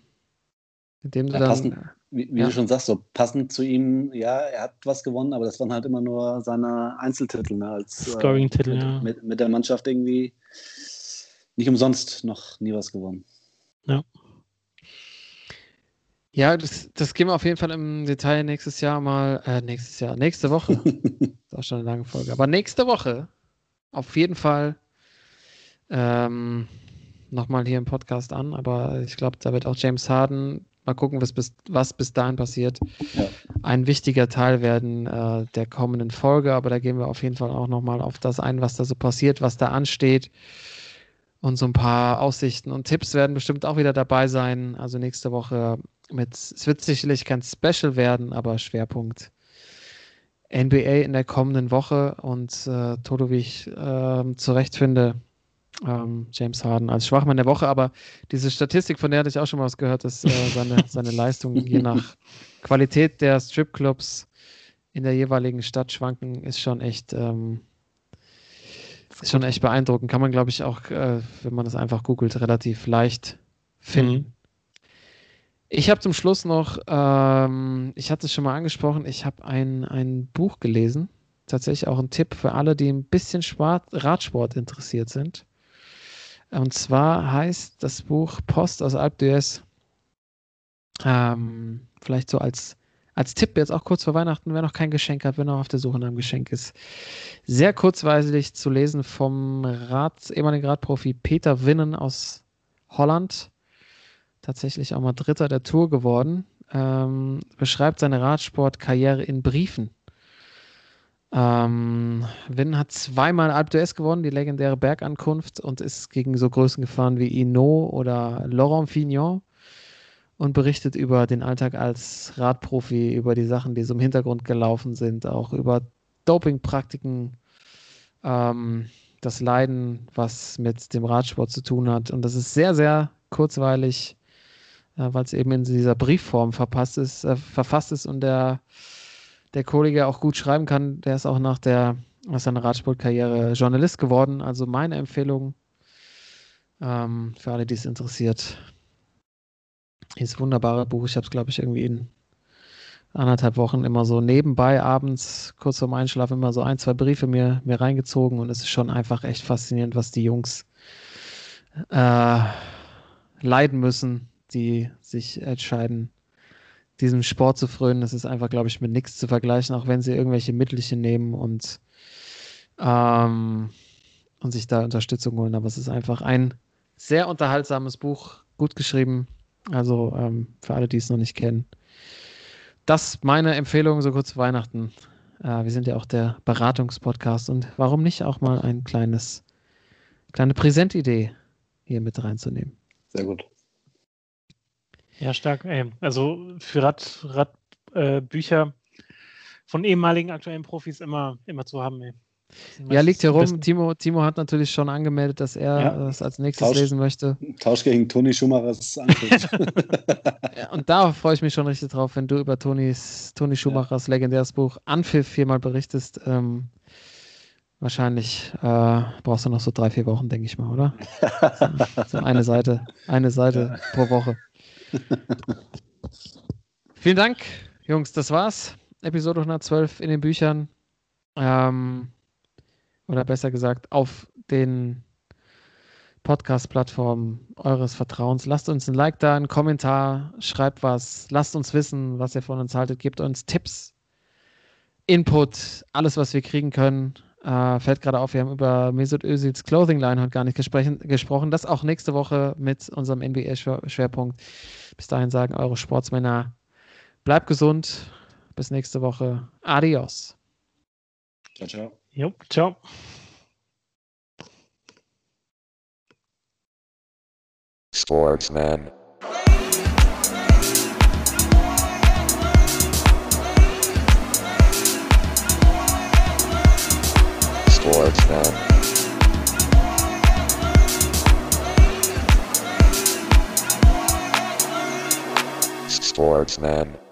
mit dem du ja, dann. Passend, wie, wie ja. du schon sagst, so passend zu ihm, ja, er hat was gewonnen, aber das waren halt immer nur seine Einzeltitel, ne, als Scoring-Titel, äh, mit, ja. mit, mit der Mannschaft irgendwie nicht umsonst noch nie was gewonnen. Ja. Ja, das, das gehen wir auf jeden Fall im Detail nächstes Jahr mal, äh, nächstes Jahr, nächste Woche. ist auch schon eine lange Folge. Aber nächste Woche auf jeden Fall ähm, nochmal hier im Podcast an. Aber ich glaube, da wird auch James Harden, mal gucken, was bis, was bis dahin passiert, ja. ein wichtiger Teil werden äh, der kommenden Folge. Aber da gehen wir auf jeden Fall auch nochmal auf das ein, was da so passiert, was da ansteht. Und so ein paar Aussichten und Tipps werden bestimmt auch wieder dabei sein. Also nächste Woche mit, es wird sicherlich kein Special werden, aber Schwerpunkt NBA in der kommenden Woche und äh, Toto, wie ich äh, zurecht finde, ähm, James Harden als Schwachmann der Woche. Aber diese Statistik, von der hatte ich auch schon mal was gehört, dass äh, seine, seine Leistung je nach Qualität der Stripclubs in der jeweiligen Stadt schwanken, ist schon echt ähm, ist schon echt beeindruckend. Kann man, glaube ich, auch, äh, wenn man das einfach googelt, relativ leicht finden. Mhm. Ich habe zum Schluss noch, ähm, ich hatte es schon mal angesprochen, ich habe ein, ein Buch gelesen. Tatsächlich auch ein Tipp für alle, die ein bisschen Sport, Radsport interessiert sind. Und zwar heißt das Buch Post aus Alp d'Huez. Ähm, vielleicht so als als Tipp jetzt auch kurz vor Weihnachten, wer noch kein Geschenk hat, wer noch auf der Suche nach einem Geschenk ist. Sehr kurzweilig zu lesen vom Rad, ehemaligen Radprofi Peter Winnen aus Holland. Tatsächlich auch mal Dritter der Tour geworden. Ähm, beschreibt seine Radsportkarriere in Briefen. Ähm, Winn hat zweimal Alp d'Huez gewonnen, die legendäre Bergankunft, und ist gegen so Größen gefahren wie Inno oder Laurent Fignon und berichtet über den Alltag als Radprofi, über die Sachen, die so im Hintergrund gelaufen sind, auch über Dopingpraktiken, ähm, das Leiden, was mit dem Radsport zu tun hat. Und das ist sehr, sehr kurzweilig, äh, weil es eben in dieser Briefform verpasst ist, äh, verfasst ist und der, der Kollege auch gut schreiben kann. Der ist auch nach, der, nach seiner Radsportkarriere Journalist geworden. Also meine Empfehlung ähm, für alle, die es interessiert. Dieses wunderbare Buch, ich habe es, glaube ich, irgendwie in anderthalb Wochen immer so nebenbei abends, kurz vorm Einschlafen, immer so ein, zwei Briefe mir, mir reingezogen und es ist schon einfach echt faszinierend, was die Jungs äh, leiden müssen, die sich entscheiden, diesem Sport zu frönen. Das ist einfach, glaube ich, mit nichts zu vergleichen, auch wenn sie irgendwelche Mittelchen nehmen und ähm, und sich da Unterstützung holen. Aber es ist einfach ein sehr unterhaltsames Buch, gut geschrieben. Also ähm, für alle, die es noch nicht kennen. Das meine Empfehlung so kurz zu Weihnachten. Äh, wir sind ja auch der Beratungspodcast und warum nicht auch mal ein kleines, kleine Präsentidee hier mit reinzunehmen. Sehr gut. Ja, stark. Ey. Also für Radbücher Rad, äh, Bücher von ehemaligen aktuellen Profis immer, immer zu haben. Ey. Ja, liegt hier rum. Timo, Timo hat natürlich schon angemeldet, dass er ja. das als nächstes Tausch, lesen möchte. Tausch gegen Toni Schumachers Antritt. ja, und da freue ich mich schon richtig drauf, wenn du über Tonis, Toni Schumachers ja. legendäres Buch Anpfiff viermal berichtest. Ähm, wahrscheinlich äh, brauchst du noch so drei, vier Wochen, denke ich mal, oder? so, so eine Seite, eine Seite ja. pro Woche. Vielen Dank, Jungs, das war's. Episode 112 in den Büchern. Ähm, oder besser gesagt, auf den Podcast-Plattformen eures Vertrauens. Lasst uns ein Like da, einen Kommentar, schreibt was, lasst uns wissen, was ihr von uns haltet, gebt uns Tipps, Input, alles, was wir kriegen können. Äh, fällt gerade auf, wir haben über Mesut Özils Clothing Line heute gar nicht gesprochen. Das auch nächste Woche mit unserem NBA-Schwerpunkt. Bis dahin sagen eure Sportsmänner, bleibt gesund. Bis nächste Woche. Adios. Ciao, ciao. Jo, ciao. Sportsman. Sportsman. Sportsman.